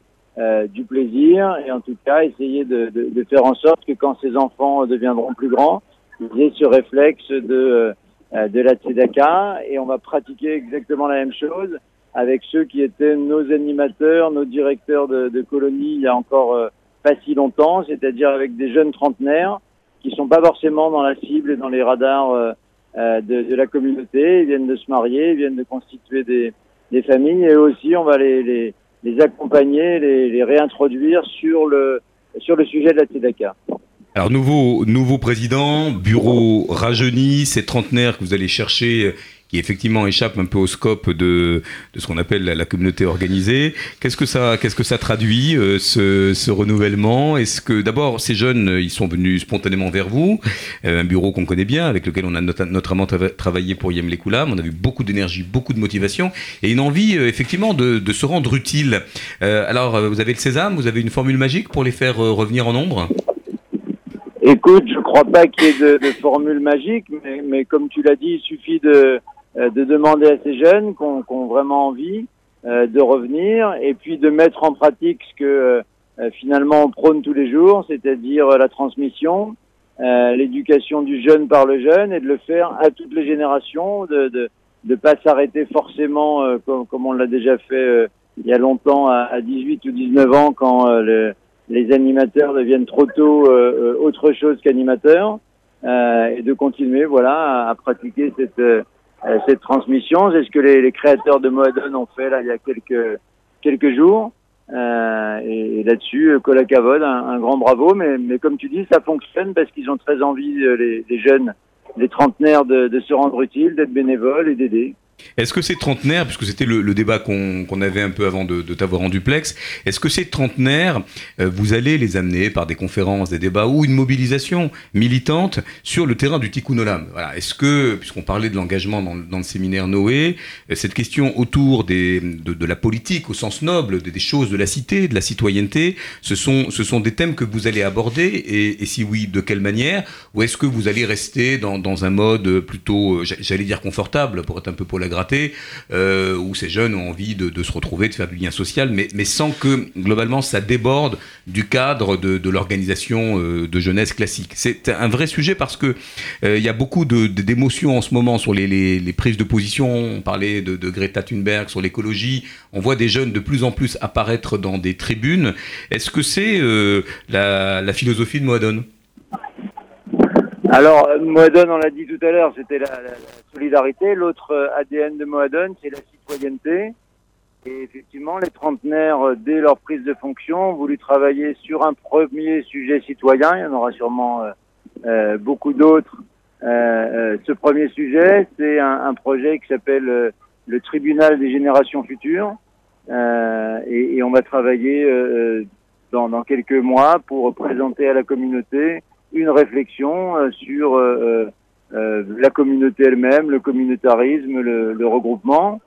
du plaisir, et en tout cas essayer de, de, de, faire en sorte que quand ces enfants deviendront plus grands, ils aient ce réflexe de, de la Tzedaka, et on va pratiquer exactement la même chose avec ceux qui étaient nos animateurs, nos directeurs de, de colonies il y a encore pas si longtemps, c'est-à-dire avec des jeunes trentenaires qui sont pas forcément dans la cible et dans les radars euh, euh, de, de, la communauté. Ils viennent de se marier, ils viennent de constituer des, des familles et aussi on va les, les, les accompagner, les, les, réintroduire sur le, sur le sujet de la TEDACA. Alors nouveau, nouveau président, bureau rajeuni, ces trentenaires que vous allez chercher qui effectivement échappe un peu au scope de, de ce qu'on appelle la, communauté organisée. Qu'est-ce que ça, qu'est-ce que ça traduit euh, ce, ce, renouvellement? Est-ce que d'abord ces jeunes, ils sont venus spontanément vers vous, euh, un bureau qu'on connaît bien, avec lequel on a not notamment travaillé pour Yem Lekoulam, on a vu beaucoup d'énergie, beaucoup de motivation et une envie euh, effectivement de, de, se rendre utile. Euh, alors vous avez le sésame, vous avez une formule magique pour les faire euh, revenir en nombre? Écoute, je crois pas qu'il y ait de, de, formule magique, mais, mais comme tu l'as dit, il suffit de euh, de demander à ces jeunes qui ont, vraiment envie euh, de revenir et puis de mettre en pratique ce que euh, finalement on prône tous les jours, c'est-à-dire la transmission, l'éducation du jeune par le jeune et de le faire à toutes les générations, de de ne pas s'arrêter forcément comme, comme, on l'a déjà fait il y a longtemps à, à, 18 ou 19 ans quand le, les animateurs deviennent trop tôt autre chose qu'animateurs et de continuer voilà à, pratiquer cette euh, cette transmission. C'est ce que les, les, créateurs de Moadon ont fait là il y a quelques quelques jours. Euh, et, là-dessus, Colacavod, un, un, grand bravo. Mais, mais comme tu dis, ça fonctionne parce qu'ils ont très envie, euh, les, les jeunes, les trentenaires, de, de se rendre utiles, d'être bénévoles et d'aider. Est-ce que ces trentenaires, puisque c'était le, débat qu'on qu avait un peu avant de, t'avoir en duplex, est-ce que ces trentenaires, euh, vous allez les amener par des conférences, des débats ou une mobilisation militante sur le terrain du Tikkun Olam? Voilà. Est-ce que, puisqu'on parlait de l'engagement dans, le séminaire Noé, euh, cette question autour de, la politique au sens noble, des, choses de la cité, de la citoyenneté, ce sont, ce sont des thèmes que vous allez aborder et, si oui, de quelle manière? Ou est-ce que vous allez rester dans, un mode plutôt, j'allais dire confortable, pour être un peu pour la gratter, euh, où ces jeunes ont envie de, se retrouver, de faire du lien social, mais, sans que globalement ça déborde du cadre de, l'organisation euh, de jeunesse classique. C'est un vrai sujet parce que euh, il y a beaucoup d'émotions en ce moment sur les, prises de position. On parlait de, Greta Thunberg sur l'écologie. On voit des jeunes de plus en plus apparaître dans des tribunes. Est-ce que c'est la, la philosophie de Moadone? Alors, Moadone, on l'a dit tout à l'heure, c'était la, la, la, solidarité. L'autre euh, ADN de Moadone, c'est la citoyenneté. Et effectivement, les trentenaires, euh, dès leur prise de fonction, ont voulu travailler sur un premier sujet citoyen. Il y en aura sûrement euh, euh, beaucoup d'autres. Euh, ce premier sujet, c'est un, un, projet qui s'appelle le Tribunal des générations futures. Et, et, on va travailler dans, dans quelques mois pour présenter à la communauté une réflexion euh, sur euh, euh, la communauté elle-même, le communautarisme, le, le, regroupement.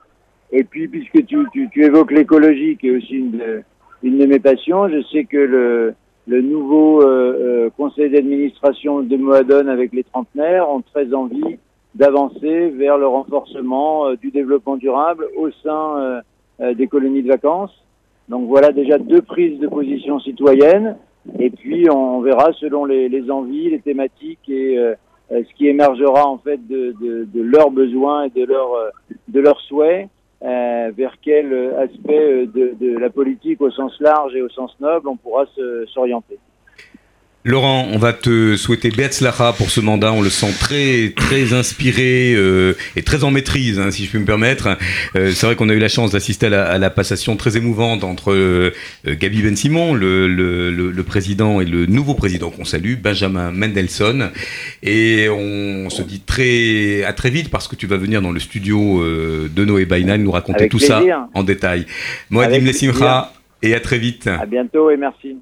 Et puis, puisque tu, tu, tu évoques l'écologie, qui est aussi une de, une de mes passions, je sais que le, le nouveau euh, conseil d'administration de Moadone avec les trentenaires ont très envie d'avancer vers le renforcement euh, du développement durable au sein euh, des colonies de vacances. Donc voilà déjà deux prises de position citoyennes. Et puis on verra selon les, envies, les thématiques et euh, ce qui émergera en fait de, leurs besoins et de leurs de leurs souhaits, euh, vers quel aspect de, de, la politique au sens large et au sens noble on pourra s'orienter. Laurent, on va te souhaiter Beatzlacha pour ce mandat. On le sent très, très inspiré euh, et très en maîtrise, hein, si je puis me permettre. Euh, c'est vrai qu'on a eu la chance d'assister à, à, la passation très émouvante entre euh, Gabi Ben Simon, le, le, le, le, président, et le nouveau président qu'on salue, Benjamin Mendelssohn. Et on se dit très, à très vite parce que tu vas venir dans le studio de Noé Bainal nous raconter Avec tout plaisir. ça en détail. Mohadim Lessimcha. Et à très vite. À bientôt et merci.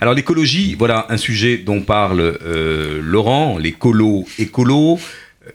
Alors l'écologie, voilà un sujet dont parle euh, Laurent, les colos écolos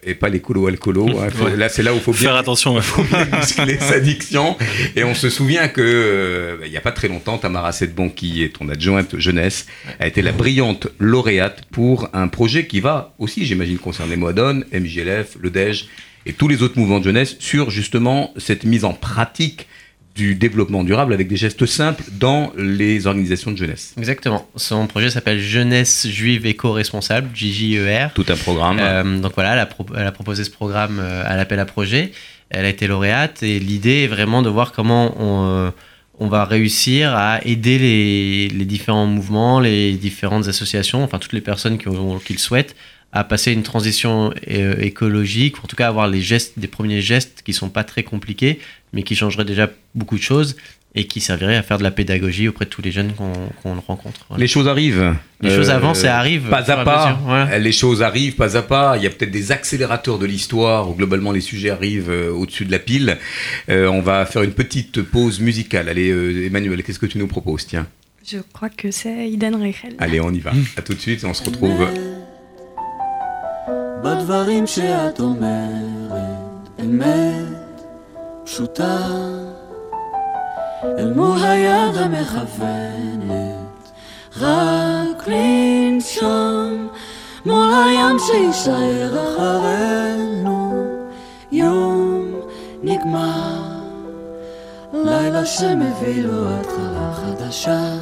et pas les colos alcoolos. Hein. Ouais. Là, c'est là où il faut bien Faire attention. ouais. faut bien muscler sa diction. Et on se souvient que euh, il n'y a pas très longtemps, Tamara Sedbon, qui est ton adjointe jeunesse, a été la brillante lauréate pour un projet qui va aussi, j'imagine, concerner Moadone, MJLF, le DEJ et tous les autres mouvements de jeunesse sur justement cette mise en pratique du développement durable avec des gestes simples dans les organisations de jeunesse. Exactement. Son projet s'appelle Jeunesse juive éco-responsable, JJER. Tout un programme. Euh, donc voilà, elle a, pro- elle a proposé ce programme euh, à l'appel à projet. Elle a été lauréate et l'idée est vraiment de voir comment on, euh, on va réussir à aider les, les différents mouvements, les différentes associations, enfin toutes les personnes qui, qui le souhaitent, à passer une transition euh, écologique, en tout cas avoir les gestes, des premiers gestes qui sont pas très compliqués, mais qui changeraient déjà beaucoup de choses et qui serviraient à faire de la pédagogie auprès de tous les jeunes qu'on qu'on rencontre. Voilà. Les choses arrivent. Les choses avancent et arrivent Pas à pas. voilà. Les choses arrivent pas à pas. Il y a peut-être des accélérateurs de l'histoire où globalement les sujets arrivent euh, au-dessus de la pile. Euh, on va faire une petite pause musicale. Allez, euh, Emmanuel, qu'est-ce que tu nous proposes? Tiens, Je crois que c'est Iden Rechel. allez, on y va. À tout de suite. On se retrouve. בדברים שאת אומרת, אמת פשוטה, אל מול היד המכוונת, רק לנשום. מול הים שיישאר אחרינו, יום נגמר, לילה שמביא לו התחלה חדשה.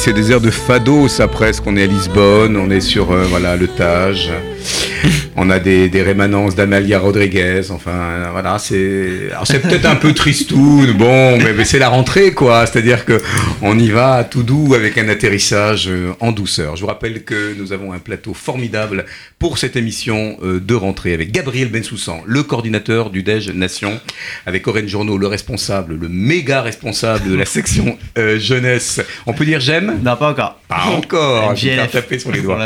C'est des airs de fado, ça presque. On est à Lisbonne, on est sur euh, voilà le Tage. On a des, des rémanences d'Amalia Rodriguez. Enfin, voilà, c'est. Peut-être un peu tristoun, bon, mais, mais c'est la rentrée, quoi. C'est-à-dire que on y va tout doux avec un atterrissage euh, en douceur. Je vous rappelle que nous avons un plateau formidable pour cette émission euh, de rentrée avec Gabriel Bensoussan, le coordinateur du DEJ Nation, avec Oren Journeau, le responsable, le méga responsable de la section euh, jeunesse. On peut dire j'aime? Non, pas encore. Pas encore. Je vais taper sur les doigts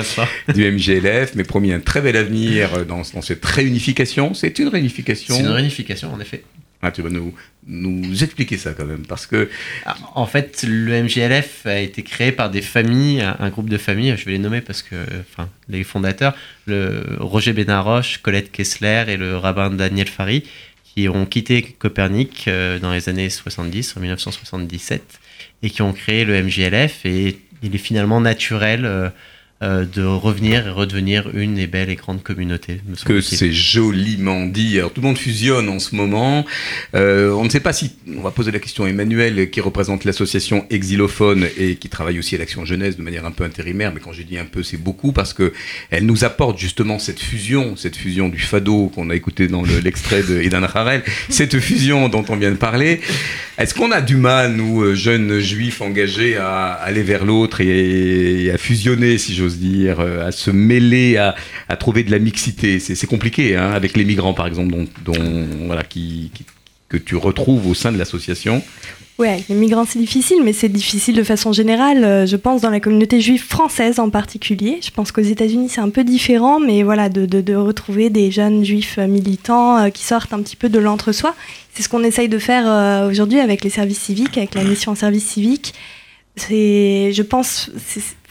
du MGLF, mais promis un très bel avenir dans, dans cette réunification. C'est une réunification. C'est une réunification, en effet. Ah, tu vas nous, nous expliquer ça quand même, parce que Ah, En fait, le MJLF a été créé par des familles, un groupe de familles, je vais les nommer parce que, enfin, les fondateurs, le Roger Benaroche, Colette Kessler et le rabbin Daniel Fari, qui ont quitté Copernic euh, dans les années 70, en 1977, et qui ont créé le MJLF. Et il est finalement naturel euh, de revenir et redevenir une et belle et grande communauté. me que c'est joliment dit. Alors tout le monde fusionne en ce moment. Euh, on ne sait pas si on va poser la question à Emmanuel qui représente l'association Exilophone et qui travaille aussi à l'action jeunesse de manière un peu intérimaire. Mais quand je dis un peu, c'est beaucoup parce que elle nous apporte justement cette fusion, cette fusion du fado qu'on a écouté dans le- l'extrait de Edan Harel, cette fusion dont on vient de parler. Est-ce qu'on a du mal, nous, euh, jeunes juifs engagés, à aller vers l'autre et, et à fusionner, si j'ose dire, euh, à se mêler, à, trouver de la mixité C'est compliqué, hein, avec les migrants, par exemple, dont, que tu retrouves au sein de l'association. Avec les migrants c'est difficile, mais c'est difficile de façon générale. euh, Je pense dans la communauté juive française en particulier. Je pense qu'aux États-Unis c'est un peu différent, mais voilà, de, de- retrouver des jeunes juifs euh, militants qui sortent un petit peu de l'entre-soi. C'est ce qu'on essaye de faire aujourd'hui avec les services civiques, avec la mission service civique. C'est, je pense,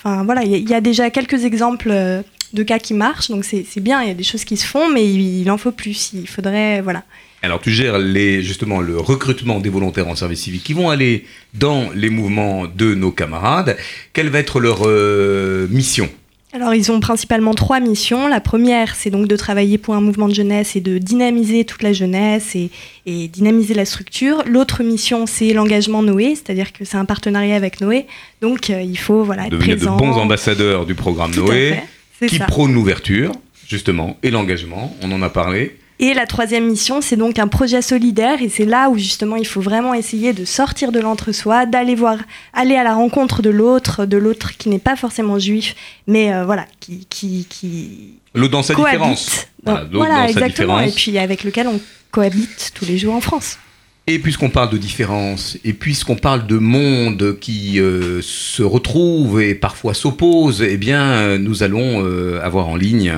enfin voilà, il y, a- déjà quelques exemples euh, de cas qui marchent, donc c'est bien. Il y a des choses qui se font, mais il, en faut plus. Il faudrait, voilà. Alors tu gères justement le recrutement des volontaires en service civique qui vont aller dans les mouvements de nos camarades. Quelle va être leur euh, mission? Alors, ils ont principalement trois missions. La première, c'est donc de travailler pour un mouvement de jeunesse et de dynamiser toute la jeunesse et, et dynamiser la structure. L'autre mission, c'est l'engagement Noé, c'est-à-dire que c'est un partenariat avec Noé. Donc, euh, il faut voilà, être Devenir présent. de bons ambassadeurs du programme Tout Noé, qui ça. prône l'ouverture, justement, et l'engagement, on en a parlé. Et la troisième mission, c'est donc un projet solidaire. Et c'est là où justement il faut vraiment essayer de sortir de l'entre-soi, d'aller voir, aller à la rencontre de l'autre, de l'autre qui n'est pas forcément juif, mais euh, voilà, qui, qui, qui L'autre dans sa cohabite. différence. Voilà, l'autre voilà, dans sa exactement. Et puis avec lequel on cohabite tous les jours en France. Et puisqu'on parle de différence, et puisqu'on parle de monde qui euh, se retrouve et parfois s'oppose, eh bien, euh, nous allons euh, avoir en ligne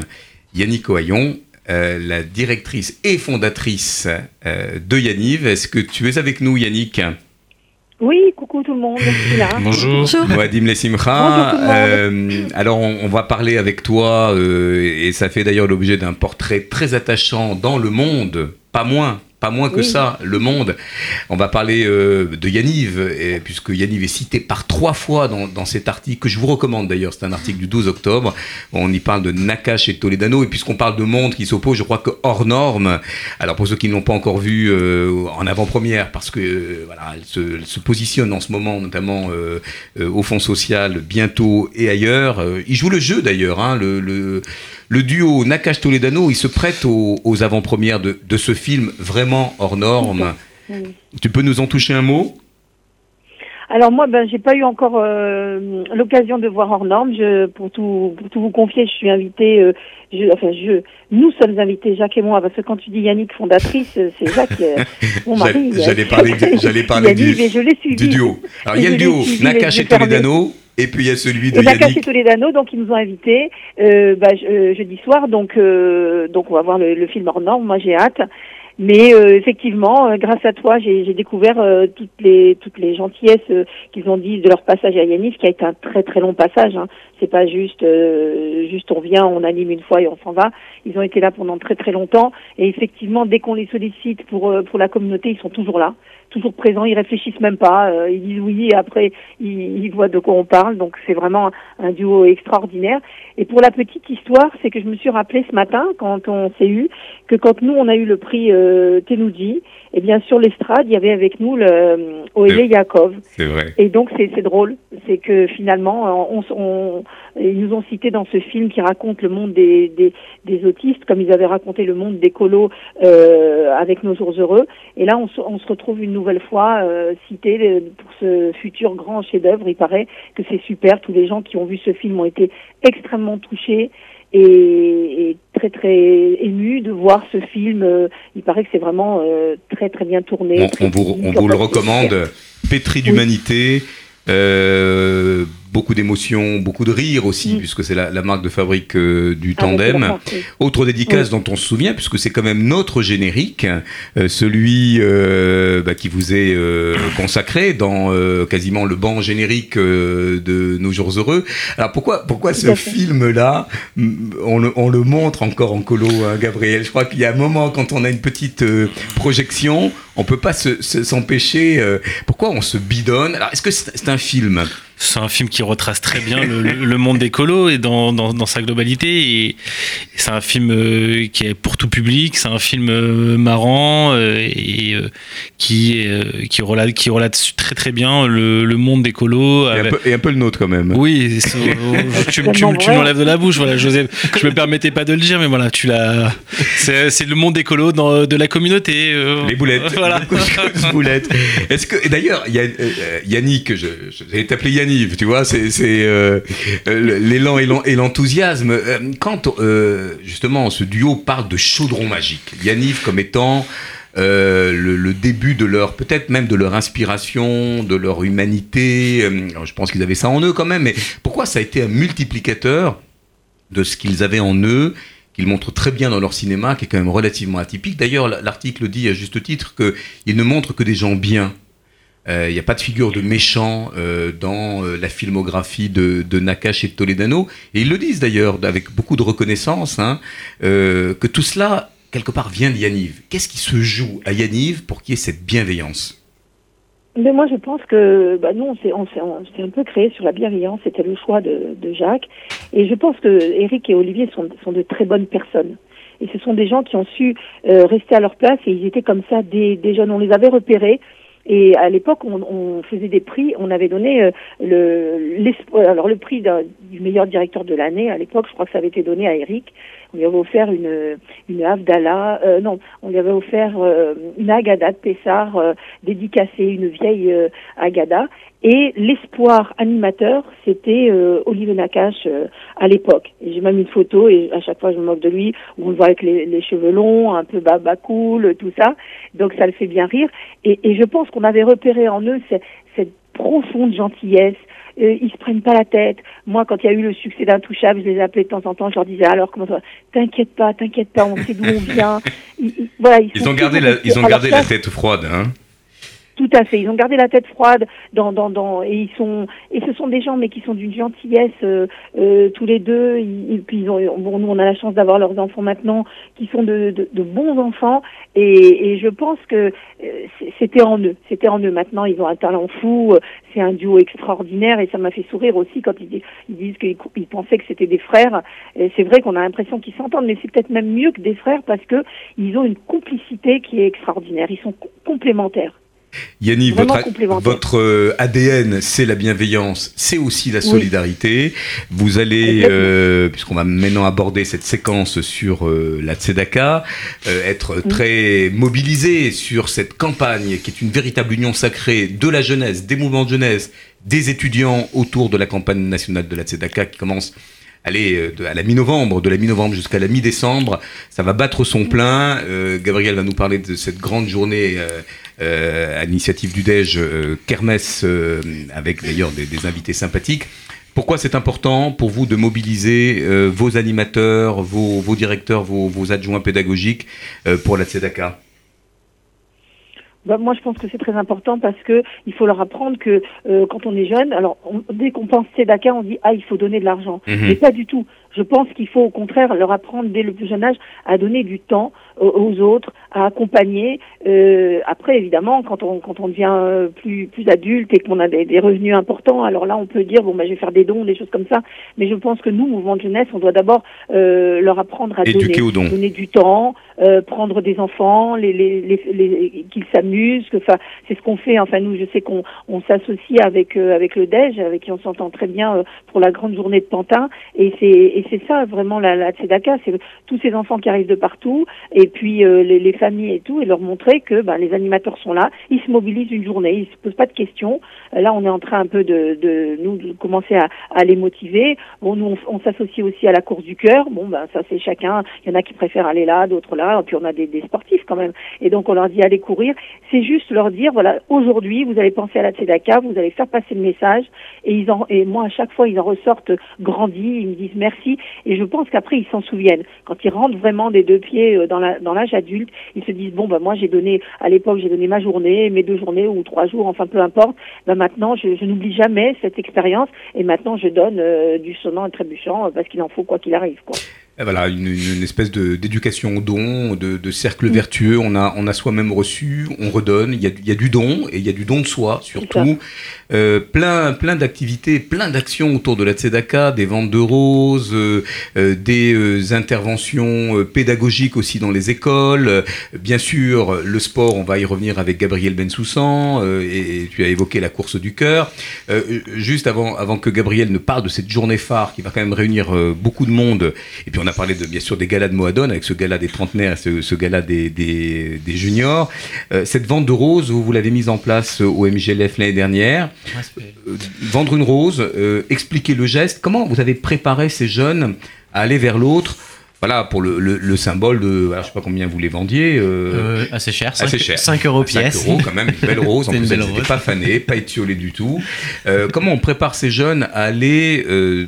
Yannick Ohaillon, euh, la directrice et fondatrice euh, de Yaniv. Est-ce que tu es avec nous, Yannick? Oui, coucou tout le monde, je suis là. Bonjour. Bonjour Lessimcha. monde. Euh, alors, on, on va parler avec toi, euh, et ça fait d'ailleurs l'objet d'un portrait très attachant dans Le Monde, pas moins. Pas moins que Oui. ça, le monde. On va parler euh, de Yaniv, et, puisque Yaniv est cité par trois fois dans, dans cet article, que je vous recommande d'ailleurs, c'est un article du 12 octobre. On y parle de Nakash et Toledano, et puisqu'on parle de monde qui s'oppose, je crois que hors norme, alors pour ceux qui ne l'ont pas encore vu euh, en avant-première, parce que euh, voilà, elle se, elle se positionne en ce moment, notamment au Fonds social, bientôt et ailleurs. Il joue le jeu d'ailleurs, hein, le, le, le duo Nakash Toledano, il se prête aux, aux avant-premières de, de ce film vraiment hors norme. Oui. Tu peux nous en toucher un mot? Alors moi, ben, j'ai pas eu encore euh, l'occasion de voir hors norme. Je, pour tout, pour tout vous confier, je suis invitée. euh, je, enfin, je, nous sommes invités, Jacques et moi, parce que quand tu dis Yannick fondatrice, euh, c'est Jacques, euh, *laughs* mon mari. J'allais- parler, j'allais *laughs* parler du, je suivi. duo. Alors il y a le duo Nakash et. Toledano, et puis il y a celui de Et Nakash et Yannick. Toledano, donc ils nous ont invités euh, bah, je- euh, jeudi soir, donc euh, donc on va voir le, le film hors norme. Moi j'ai hâte. Mais euh, effectivement, euh, grâce à toi, j'ai j'ai découvert euh, toutes les toutes les gentillesses euh, qu'ils ont dit de leur passage à Yanis, qui a été un très très long passage. Hein. C'est pas juste euh, juste on vient, on anime une fois et on s'en va. Ils ont été là pendant très très longtemps. Et effectivement, dès qu'on les sollicite pour pour la communauté, ils sont toujours là, toujours présents. Ils réfléchissent même pas. euh, ils disent oui et après ils, voient de quoi on parle. Donc c'est vraiment un duo extraordinaire. Et pour la petite histoire, c'est que je me suis rappelé ce matin quand on s'est eu que quand nous on a eu le prix euh, et bien sur l'estrade il y avait avec nous le euh, Oele Yakov. C'est vrai. Et donc c'est c'est drôle, c'est que finalement on, on- ils nous ont cité dans ce film qui raconte le monde des, des, des autistes comme ils avaient raconté le monde des colos euh, avec nos jours heureux. Et là on, se- on se retrouve une nouvelle fois euh, cité le- pour ce futur grand chef-d'œuvre. Il paraît que c'est super. Tous les gens qui ont vu ce film ont été extrêmement touchés. Et, et très très émus de voir ce film. Euh, Il paraît que c'est vraiment euh, très très bien tourné. On, on vous, technique. on vous le recommande, pétri d'humanité, euh, beaucoup d'émotions, beaucoup de rire aussi, Mm. puisque c'est la, la marque de fabrique euh, du Ah, tandem. oui. Autre dédicace dont on se souvient, puisque c'est quand même notre générique, euh, celui euh, bah, qui vous est consacré dans quasiment le banc générique de Nos Jours Heureux. Alors pourquoi, pourquoi ce film-là, mm, on le, on le montre encore en colo, hein, Gabriel? Je crois qu'il y a un moment, quand on a une petite projection, on peut pas se- se- s'empêcher. pourquoi on se bidonne? Alors est-ce que c'est c'est un film? C'est un film qui retrace très bien le, le monde des colos et dans, dans, dans sa globalité. Et, c'est un film euh, qui est pour tout public. C'est un film euh, marrant euh, et euh, qui, qui, relate, qui relate très très bien le, le monde des colos. Et, un avec- peu, et un peu le nôtre quand même. oui, c'est- *laughs* tu, tu, tu, tu m'enlèves de la bouche, voilà, Joseph. Je me permettais pas de le dire, mais voilà, tu l'as. C'est le monde écolo dans, de la communauté. euh, Les boulettes. Voilà. *laughs* Les boulettes. Est-ce que d'ailleurs, Yannick, je, je vais t'appeler Yanniv, tu vois, c'est euh, l'élan et l'en- et l'enthousiasme. Euh, Quand euh, justement ce duo parle de chaudron magique, Yanniv comme étant le, début de leur, peut-être même de leur inspiration, de leur humanité. je pense qu'ils avaient ça en eux quand même, mais pourquoi ça a été un multiplicateur de ce qu'ils avaient en eux qu'ils montrent très bien dans leur cinéma, qui est quand même relativement atypique. D'ailleurs, l'article dit à juste titre qu'ils ne montrent que des gens bien. Euh, Il n'y a pas de figure de méchant euh, dans euh, la filmographie de, de Nakache et de Toledano. Et ils le disent d'ailleurs avec beaucoup de reconnaissance, hein, euh, que tout cela, quelque part, vient de Yaniv. Qu'est-ce qui se joue à Yaniv pour qu'il y ait cette bienveillance? Mais moi, je pense que bah, nous, on s'est, un peu créé sur la bienveillance. C'était le choix de, Jacques. Et je pense que Eric et Olivier sont, de très bonnes personnes. Et ce sont des gens qui ont su euh, rester à leur place et ils étaient comme ça des jeunes. On les avait repérés. Et à l'époque, on, on faisait des prix. On avait donné euh, le, alors le prix du meilleur directeur de l'année. À l'époque, je crois que ça avait été donné à Eric. On lui avait offert une, une Havdalah. Euh, non, on lui avait offert euh, une Agada de Pessar euh, dédicacée, une vieille euh, Agada. Et l'espoir animateur, c'était euh, Olivier Nakache euh, à l'époque. J'ai même une photo, et à chaque fois je me moque de lui, où on le voit avec les, les cheveux longs, un peu baba cool, tout ça. Donc ça le fait bien rire. Et, et je pense qu'on avait repéré en eux cette, cette profonde gentillesse. Euh, ils se prennent pas la tête. Moi, quand il y a eu le succès d'Intouchable, je les appelais de temps en temps. Je leur disais alors comment T'inquiète pas, t'inquiète pas, on sait d'où on vient. *laughs* Ils, ils- voilà, ils, ont gardé la, ils ont gardé la tête froide. Hein Tout à fait. Ils ont gardé la tête froide dans, dans, dans, et ils sont, et ce sont des gens, mais qui sont d'une gentillesse, euh, euh, tous les deux. Ils, et puis ils ont, bon, nous, on a la chance d'avoir leurs enfants maintenant, qui sont de, de, de bons enfants. Et, et je pense que euh, c'était en eux. C'était en eux. Maintenant, ils ont un talent fou. C'est un duo extraordinaire et ça m'a fait sourire aussi quand ils, disent- ils disent qu'ils ils pensaient que c'était des frères. Et c'est vrai qu'on a l'impression qu'ils s'entendent, mais c'est peut-être même mieux que des frères parce que ils ont une complicité qui est extraordinaire. Ils sont co- complémentaires. Yannick, votre, votre euh, ADN, c'est la bienveillance, c'est aussi la Oui. solidarité. Vous allez, euh, puisqu'on va maintenant aborder cette séquence sur euh, la Tzedaka, euh, être très mobilisé sur cette campagne qui est une véritable union sacrée de la jeunesse, des mouvements de jeunesse, des étudiants autour de la campagne nationale de la Tzedaka qui commence allez, de- à la mi-novembre, de la mi-novembre jusqu'à la mi-décembre, ça va battre son plein. Euh, Gabriel va nous parler de cette grande journée euh, euh, à l'initiative du DEJ, euh, Kermesse, euh, avec d'ailleurs des, des invités sympathiques. Pourquoi c'est important pour vous de mobiliser euh, vos animateurs, vos, vos directeurs, vos, vos adjoints pédagogiques euh, pour la Tzedaka Bah, moi, je pense que c'est très important parce que il faut leur apprendre que euh, quand on est jeune, alors on- dès qu'on pense Tzedaka, on dit ah il faut donner de l'argent, Mhm. mais pas du tout. Je pense qu'il faut au contraire leur apprendre dès le plus jeune âge à donner du temps aux, aux autres, à accompagner. Euh, après, évidemment, quand on quand on devient euh, plus plus adulte et qu'on a des, des revenus importants, alors là on peut dire bon bah je vais faire des dons, des choses comme ça. Mais je pense que nous, mouvement de jeunesse, on doit d'abord euh, leur apprendre à Éduquer donner, donner du temps, euh, prendre des enfants, les, les, les, les- qu'ils s'amusent, que enfin c'est ce qu'on fait. Enfin nous, je sais qu'on on s'associe avec euh, avec le DEJ, avec qui on s'entend très bien euh, pour la grande journée de Pantin, et c'est et c'est ça vraiment la, la Tzedaka, c'est tous ces enfants qui arrivent de partout, et puis euh, les, les familles et tout, et leur montrer que ben, les animateurs sont là, ils se mobilisent une journée, ils se posent pas de questions. Euh, Là, on est en train un peu de, de nous de commencer à, à les motiver. Bon, nous, on, on s'associe aussi à la course du cœur. Bon, ben ça c'est chacun. Il y en a qui préfèrent aller là, d'autres là, et puis on a des, des sportifs quand même. Et donc on leur dit allez courir. C'est juste leur dire voilà, aujourd'hui vous allez penser à la Tzedaka, vous allez faire passer le message. Et ils en et moi à chaque fois ils en ressortent grandis, ils me disent merci. Et je pense qu'après ils s'en souviennent. Quand ils rentrent vraiment des deux pieds euh, dans la dans l'âge adulte, ils se disent bon ben moi j'ai donné à l'époque j'ai donné ma journée, mes deux journées ou trois jours, enfin peu importe. Ben maintenant je, n'oublie jamais cette expérience et maintenant je donne euh, du sonnant et trébuchant parce qu'il en faut quoi qu'il arrive quoi. Et voilà, une, une espèce de- d'éducation au don, de, de cercle vertueux. On a, on a soi-même reçu, on redonne. Il y a, il y a du don et il y a du don de soi surtout. Euh, plein, plein d'activités, plein d'actions autour de la Tzedaka, des ventes de roses, euh, euh, des euh, interventions euh, pédagogiques aussi dans les écoles. Euh, bien sûr, le sport, on va y revenir avec Gabriel Bensoussan euh, et, et tu as évoqué la course du cœur. Juste avant, avant que Gabriel ne parle de cette journée phare qui va quand même réunir euh, beaucoup de monde, et puis on a parlé de, bien sûr des galas de Moadon avec ce gala des trentenaires et ce, ce gala des, des, des juniors. Euh, cette vente de roses, vous, vous l'avez mise en place euh, au MGLF l'année dernière. Euh, vendre une rose, euh, expliquer le geste. Comment vous avez préparé ces jeunes à aller vers l'autre? Voilà, pour le, le- le symbole de. Alors, je sais pas combien vous les vendiez. euh, Euh, assez cher, assez cinq- cher. cinq euros 5 pièce. euros, quand même, une belle *laughs* rose. En plus, rose. pas fanées, pas étiolées du tout. Euh, comment on prépare ces jeunes à aller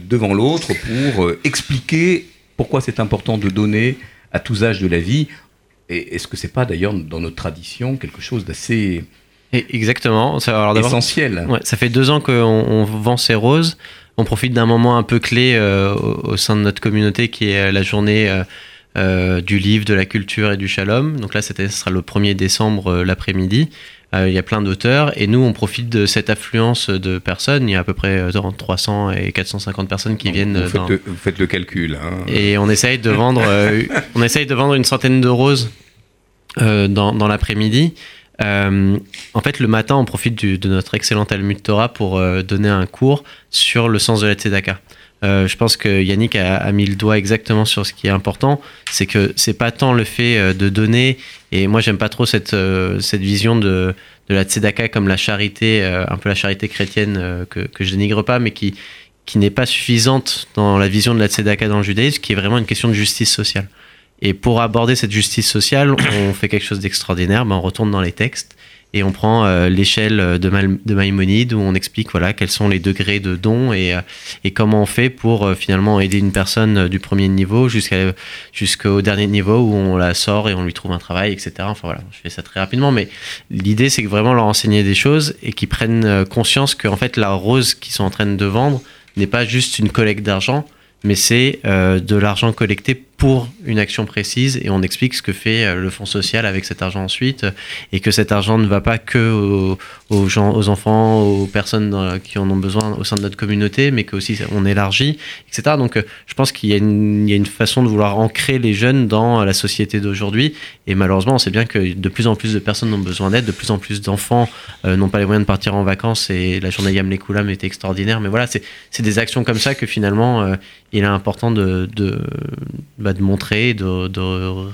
devant l'autre pour expliquer pourquoi c'est important de donner à tous âges de la vie Et est-ce que c'est pas d'ailleurs dans notre tradition quelque chose d'assez exactement. Ça, alors d'abord- essentiel Ouais, ça fait deux ans qu'on on vend ces roses. On profite d'un moment un peu clé euh, au, au sein de notre communauté qui est la journée euh, euh, du livre, de la culture et du shalom. Donc là, ce sera le 1er décembre euh, l'après-midi. Euh, il y a plein d'auteurs et nous, on profite de cette affluence de personnes. Il y a à peu près entre 300 et 450 personnes qui viennent. vous faites, dans- le, vous faites le calcul. hein. et on essaye de vendre, *laughs* on essaye de vendre une centaine de roses dans, dans l'après-midi. Euh, en fait, le matin, on profite du- de notre excellent Talmud Torah pour euh, donner un cours sur le sens de la Tzedaka. Euh, je pense que Yannick a, a mis le doigt exactement sur ce qui est important, c'est que c'est pas tant le fait euh, de donner, et moi j'aime pas trop cette, euh, cette vision de, de la tzedaka comme la charité, euh, un peu la charité chrétienne euh, que, que je dénigre pas, mais qui, qui n'est pas suffisante dans la vision de la tzedaka dans le judaïsme, qui est vraiment une question de justice sociale. Et pour aborder cette justice sociale, on fait quelque chose d'extraordinaire, ben on retourne dans les textes et on prend euh, l'échelle de, Maïmonide où on explique voilà quels sont les degrés de dons et, euh, comment on fait pour euh, finalement aider une personne du premier niveau jusqu'au dernier niveau où on la sort et on lui trouve un travail, etc. Enfin voilà, je fais ça très rapidement, mais l'idée c'est que vraiment leur enseigner des choses et qu'ils prennent conscience que en fait la rose qu'ils sont en train de vendre n'est pas juste une collecte d'argent, mais c'est euh, de l'argent collecté pour une action précise et on explique ce que fait euh, le fonds social avec cet argent ensuite euh, et que cet argent ne va pas que aux gens, aux enfants, aux personnes qui en ont besoin au sein de notre communauté, mais que aussi on élargit, etc. Donc euh, je pense qu'il y, a une- y a une façon de vouloir ancrer les jeunes dans la société d'aujourd'hui et malheureusement on sait bien que de plus en plus de personnes ont besoin d'aide, de plus en plus d'enfants euh, n'ont pas les moyens de partir en vacances et la journée Yam Lekoulam était extraordinaire, mais voilà, c'est c'est des actions comme ça que finalement euh, il est important de, de, bah, de montrer, de, de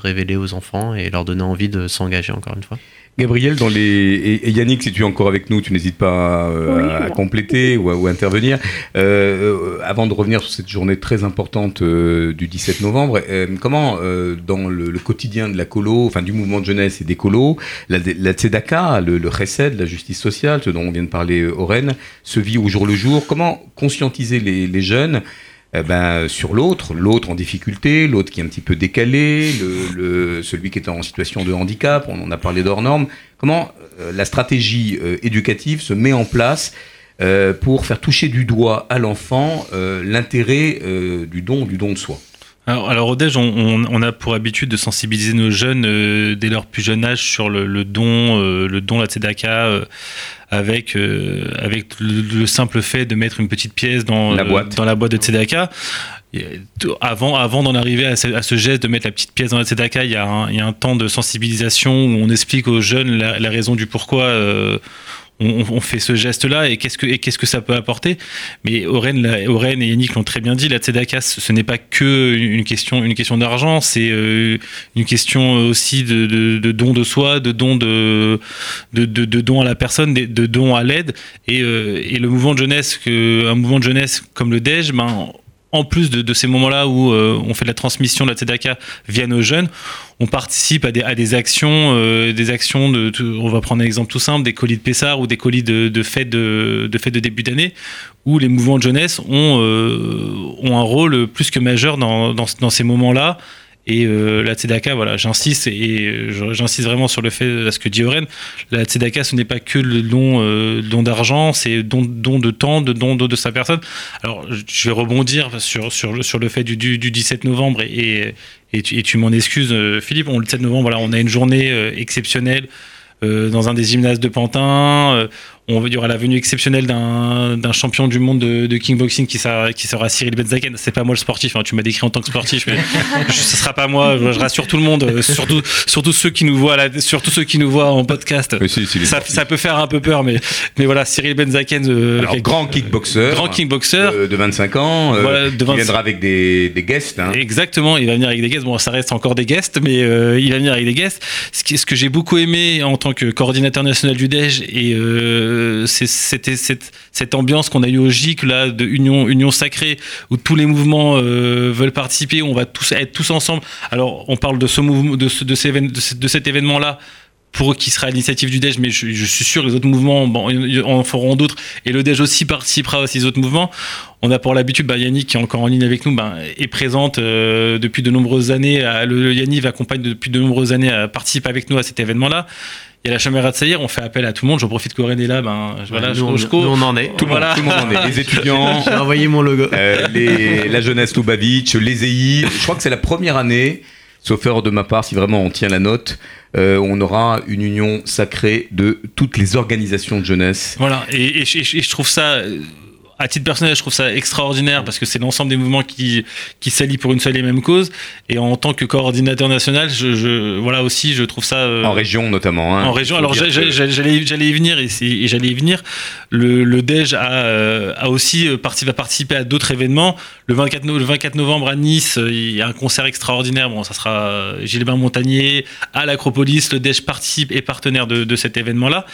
révéler aux enfants et leur donner envie de s'engager encore une fois. Gabriel, dans les... et, Yannick, si tu es encore avec nous, tu n'hésites pas euh, Oui, à, compléter ou à, ou à intervenir. Euh, euh, avant de revenir sur cette journée très importante euh, du 17 novembre, euh, comment, euh, dans le, le quotidien de la colo, enfin du mouvement de jeunesse et des colos, la, la tzedaka, le, le la justice sociale, ce dont on vient de parler Rennes, se vit au jour le jour Comment conscientiser les, les jeunes eh ben, sur l'autre, l'autre en difficulté, l'autre qui est un petit peu décalé, le, le- celui qui est en situation de handicap, on en a parlé d'hors normes. Comment euh, la stratégie euh, éducative se met en place euh, pour faire toucher du doigt à l'enfant l'intérêt du don, du don de soi? Alors, alors au DEJ, on, on- on a pour habitude de sensibiliser nos jeunes euh, dès leur plus jeune âge sur le, le don, euh, le don, la tzedaka, euh, avec, euh, avec le, le simple fait de mettre une petite pièce dans La euh, boîte. dans la boîte de tzedaka. Et, t- Avant, avant d'en arriver à ce, à ce geste de mettre la petite pièce dans la tzedaka, il y, a un, il y a un temps de sensibilisation où on explique aux jeunes la, la raison du pourquoi euh, on, fait ce geste-là et qu'est-ce que, et qu'est-ce que ça peut apporter. Mais Oren, Oren et Yannick l'ont très bien dit, la tzedaka, ce n'est pas que une question, une question d'argent, c'est euh, une question aussi de, de, de don de soi, de don de, de, don à la personne, de, don à l'aide. Et, euh, et le mouvement de jeunesse, un mouvement de jeunesse comme le DEJ, ben, en plus de, de ces moments-là où euh, on fait de la transmission de la tzedaka via nos jeunes, on participe à des, actions, euh, des actions de, on va prendre un exemple tout simple, des colis de Pessard ou des colis de, fêtes de, de fêtes de début d'année, où les mouvements de jeunesse ont, euh, un rôle plus que majeur dans, dans, dans ces moments-là Et euh, la Tzedaka, voilà, j'insiste et euh, j'insiste vraiment sur le fait, à ce que dit Oren, la Tzedaka, ce n'est pas que le don, euh, don d'argent, c'est don, don de temps, de don de, de sa personne. Alors, je vais rebondir sur, sur, sur le fait du, du, du 17 novembre et, et, tu, et tu m'en excuses, euh, Philippe. On, le 17 novembre, voilà, on a une journée euh, exceptionnelle euh, dans un des gymnases de Pantin. Euh, on, il y aura la venue exceptionnelle d'un d'un champion du monde de, de kickboxing qui sera, qui sera Cyril Benzaken. C'est pas moi le sportif, hein, tu m'as décrit en tant que sportif, mais je, ce sera pas moi. Je, je rassure tout le monde, euh, surtout, surtout ceux qui nous voient, à la, surtout ceux qui nous voient en podcast. ça, ça peut faire un peu peur, mais, mais voilà, Cyril Benzaken, euh, Alors, grand kickboxer. grand kickboxer. De, de 25 ans. euh, Voilà, de 25 viendra avec des, des guests. hein. Exactement, il va venir avec des guests. Bon, ça reste encore des guests, mais euh, il va venir avec des guests. Ce, qui, ce que j'ai beaucoup aimé en tant que coordinateur national du DEJ, et euh, c'était cette, ambiance qu'on a eue au GIC, là, de union, union sacrée, où tous les mouvements euh, veulent participer, on va tous être tous ensemble. Alors, on parle de ce mouvement, de, de, cet événement-là pour qui sera l'initiative du DEJ, mais je, suis sûr que les autres mouvements en feront d'autres, et le DEJ aussi participera à ces autres mouvements. On a pour l'habitude, bah, Yannick qui est encore en ligne avec nous, bah, est présente euh, depuis de nombreuses années. Yannick accompagne depuis de nombreuses années, à participer avec nous à cet événement-là. Il y a la Chamera de Saïr, on fait appel à tout le monde. J'en profite qu'Oren est là. Ben, voilà, nous, je- on, je- nous, on en est. Tout le monde, Voilà. tout le monde en est. Les *laughs* étudiants, J'ai envoyé mon logo. euh, les, la jeunesse Lubavitch, les EI. Je crois que c'est la première année, sauf erreur de ma part, si vraiment on tient la note, euh, on aura une union sacrée de toutes les organisations de jeunesse. Voilà, et, et je- et je- et je trouve ça, euh, à titre personnel, je trouve ça extraordinaire parce que c'est l'ensemble des mouvements qui, qui s'allient pour une seule et même cause. Et en tant que coordinateur national, je, je- voilà aussi, je trouve ça. euh, En région notamment. hein. en région, alors que- j'allais y venir et, j'allais y venir. Le, le DEJ a, euh, a aussi euh, va participer à d'autres événements. Le 24, no- le 24 novembre à Nice, il y a un concert extraordinaire. Bon, ça sera Gilbert Montagnier à l'Acropolis. Le DEJ participe et partenaire de, de cet événement-là.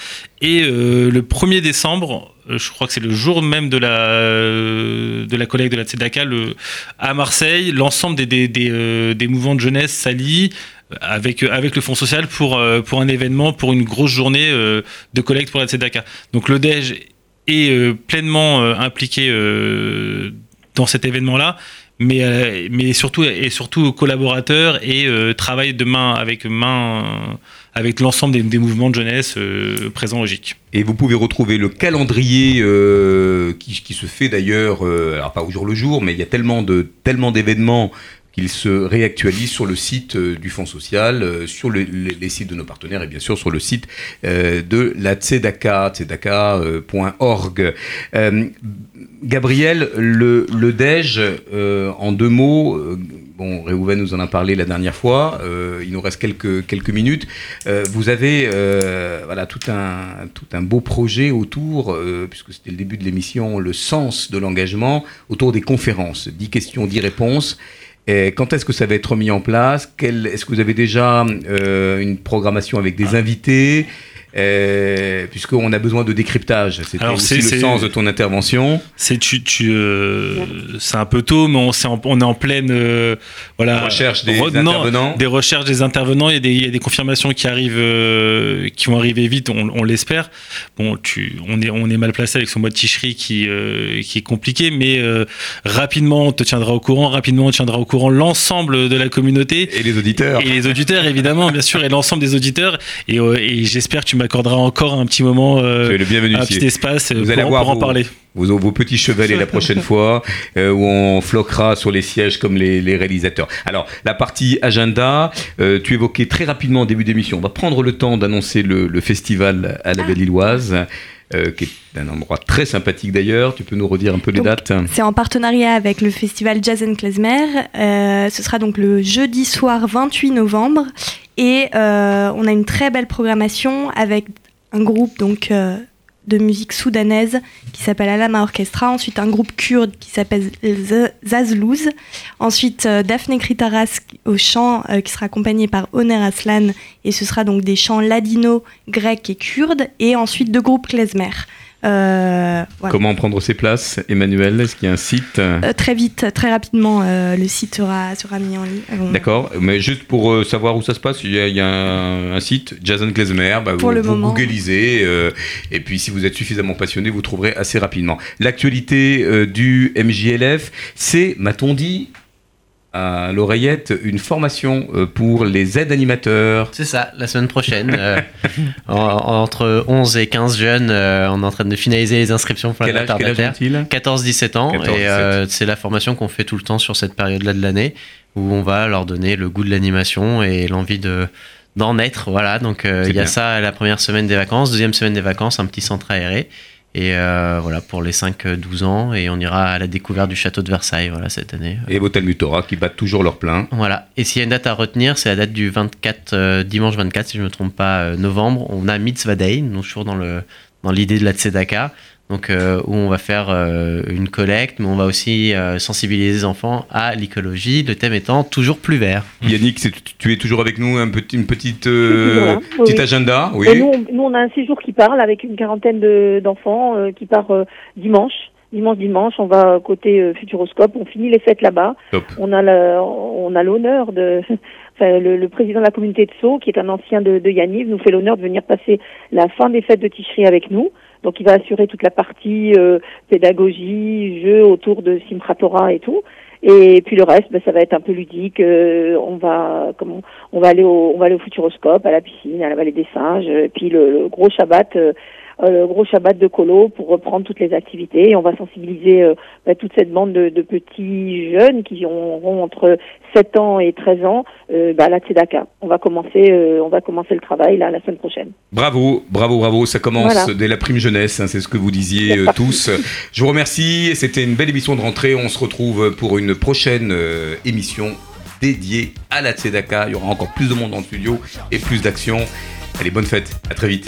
Et euh, le 1er décembre, euh, je crois que c'est le jour même de la, euh, de la collecte de la Tzedaka, à Marseille, l'ensemble des, des, des, mouvements de jeunesse s'allient avec, avec le Fonds social pour, pour un événement, pour une grosse journée de collecte pour la Tzedaka. Donc le DEJ est pleinement impliqué dans cet événement-là, mais, mais surtout, surtout collaborateur et travaille de main avec main avec l'ensemble des, mouvements de jeunesse euh, présents au GIC. Et vous pouvez retrouver le calendrier euh, qui, se fait d'ailleurs, euh, alors pas au jour le jour, mais il y a tellement de tellement d'événements qu'il se réactualise sur le site du Fonds social, sur le- les, sites de nos partenaires et bien sûr sur le site de la Tzedaka, tzedaka.org. Gabriel, le, le DEJ, en deux mots, bon, Réhouven nous en a parlé la dernière fois, euh, il nous reste quelques, quelques minutes. Euh, vous avez euh, voilà, tout, un, tout un beau projet autour, euh, puisque c'était le début de l'émission, le sens de l'engagement, autour des conférences. 10 questions, 10 réponses. Et quand est-ce que ça va être mis en place? Est-ce que vous avez déjà euh, une programmation avec des invités? Euh, Puisqu'on a besoin de décryptage. C'était Alors, aussi c'est- le c'est- sens de ton intervention. C'est tu, tu, euh, c'est un peu tôt, mais on, c'est en- on est en pleine euh, voilà Recherche des Re- non, intervenants. des recherches des intervenants. Il y a des, il y a des confirmations qui arrivent, euh, qui vont arriver vite. On, on l'espère. Bon, tu, on est on est mal placé avec son mois de ticherie qui qui est compliqué, mais rapidement on te tiendra au courant. Rapidement on tiendra au courant l'ensemble de la communauté et les auditeurs et les auditeurs évidemment bien sûr et l'ensemble des auditeurs et, et j'espère que tu m'accorderas encore un petit moment, euh, le bienvenu un ici. petit espace euh, Vous pour, allez en- avoir pour en vos- parler. Vos, vos petits chevalets la prochaine *laughs* fois, euh, où on floquera sur les sièges comme les, les réalisateurs. Alors, la partie agenda, euh, tu évoquais très rapidement au début d'émission. On va prendre le temps d'annoncer le, le festival à la Belle-Îloise, euh, qui est un endroit très sympathique d'ailleurs. Tu peux nous redire un peu les Donc, dates? C'est en partenariat avec le festival Jazz and Klezmer. Euh, ce sera donc le jeudi soir 28 novembre. Et euh, on a une très belle programmation avec un groupe donc, euh, de musique soudanaise qui s'appelle Alama Orchestra. Ensuite, un groupe kurde qui s'appelle Zazlouz. Ensuite, euh, Daphne Kritaras au chant euh, qui sera accompagné par Oner Aslan. Et ce sera donc des chants ladino, grecs et kurdes. Et ensuite, deux groupes klezmer. Euh, voilà. Comment prendre ses places, Emmanuel? Est-ce qu'il y a un site? Euh, très vite, très rapidement, euh, le site sera, sera mis en ligne. D'accord, mais juste pour savoir où ça se passe, il y a, il y a un, un site, Jason Klezmer, bah, Pour vous, le vous moment. googlisez, et puis si vous êtes suffisamment passionné, vous trouverez assez rapidement. L'actualité du MJLF, c'est, m'a-t-on dit, à l'oreillette une formation euh, pour les aides animateurs. C'est ça, la semaine prochaine. euh, *laughs* en- entre 11 et 15 jeunes, euh, on est en train de finaliser les inscriptions pour Quel la retardataire. ont-ils 14-17 ans. 14, et euh, c'est la formation qu'on fait tout le temps sur cette période-là de l'année, où on va leur donner le goût de l'animation et l'envie de d'en être. Voilà, donc il y a bien. ça la première semaine des vacances, deuxième semaine des vacances, un petit centre aéré. Et euh, voilà, pour les 5-12 ans, et on ira à la découverte du château de Versailles voilà, cette année. Et Botel Mutora qui battent toujours leur plein. Voilà. Et s'il y a une date à retenir, c'est la date du 24, euh, dimanche 24, si je ne me trompe pas, euh, novembre. On a Mitzvah Day, donc toujours dans le dans l'idée de la Tzedaka, donc euh, où on va faire euh, une collecte, mais on va aussi euh, sensibiliser les enfants à l'écologie. Le thème étant toujours plus vert. Yannick, tu es toujours avec nous, un petit, une petite, euh. Oui, agenda oui. Et nous, on, nous, on a un séjour qui parle avec une quarantaine de- d'enfants euh, qui part euh, dimanche. Dimanche, dimanche, on va côté euh, Futuroscope. On finit les fêtes là-bas. On a le- on a l'honneur de, *laughs* enfin, le, le président de la communauté de Sceaux, qui est un ancien de, de Yaniv, nous fait l'honneur de venir passer la fin des fêtes de Ticherie avec nous. Donc, il va assurer toute la partie euh, pédagogie, jeu autour de Simchat et tout. Et puis le reste, ben, ça va être un peu ludique. euh, on va, comment, on va aller au, on va aller au Futuroscope, à la piscine, à la vallée des singes. Et puis le, le gros Shabbat, euh, euh, le gros Shabbat de Colo pour reprendre toutes les activités. Et on va sensibiliser euh, ben, toute cette bande de, de petits jeunes qui auront entre 7 ans et 13 ans euh, ben, à la Tzedaka. On va commencer, euh, on va commencer le travail là la semaine prochaine. Bravo, bravo, bravo. Ça commence Voilà. dès la prime jeunesse, hein, c'est ce que vous disiez euh, tous. Je vous remercie. C'était une belle émission de rentrée. On se retrouve pour une prochaine euh, émission dédiée à la Tzedaka. Il y aura encore plus de monde dans le studio et plus d'action. Allez, bonne fête. À très vite.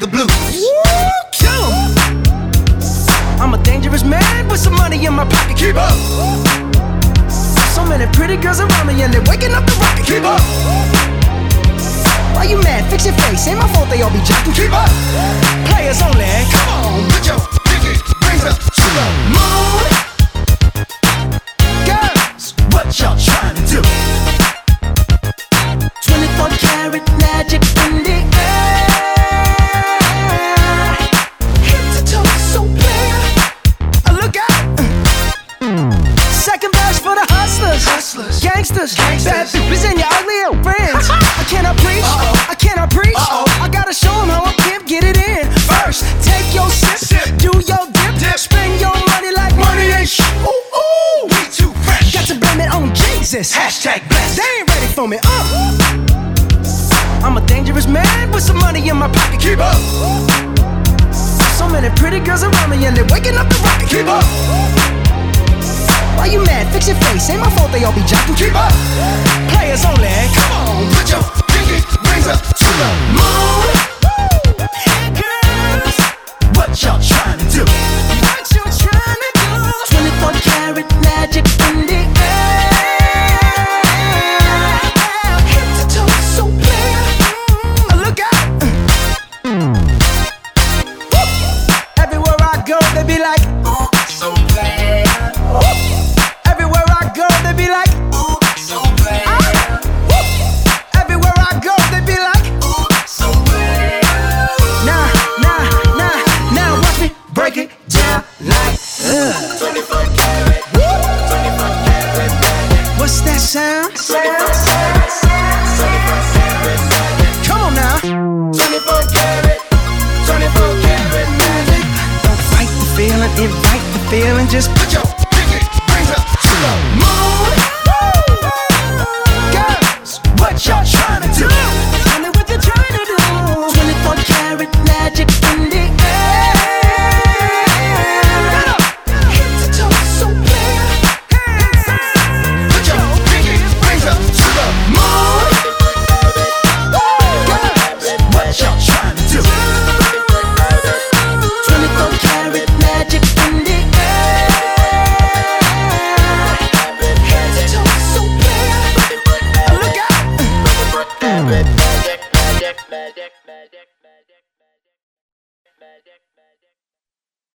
some money in my pocket. Keep up. So many pretty girls around me and they're waking up the rocket. Keep up. Why you mad? Fix your face. Ain't my fault they all be jocking. Keep up. Players only. Come on, put your pinky rings up to the moon. Girls, what y'all trying to do? 24 karat magic in gangsters, bad bitches and your ugly old friends. I cannot preach, I cannot preach. I gotta show show 'em how I pimp get it in. First, take your sip, sip. do your dip, dip, spend your money like money ain't shit. Ooh, ooh, we too fresh. Got to blame it on Jesus. Hashtag blessed. They ain't ready for me. Uh. I'm a dangerous man with some money in my pocket. Keep up. So many pretty girls around me and they're waking up the rocket. Keep up. Why you mad? Fix your face. Ain't my fault they all be jocking. Keep up. Players only. Come on, put your pinky rings up to the moon. Girls, what y'all trying to do?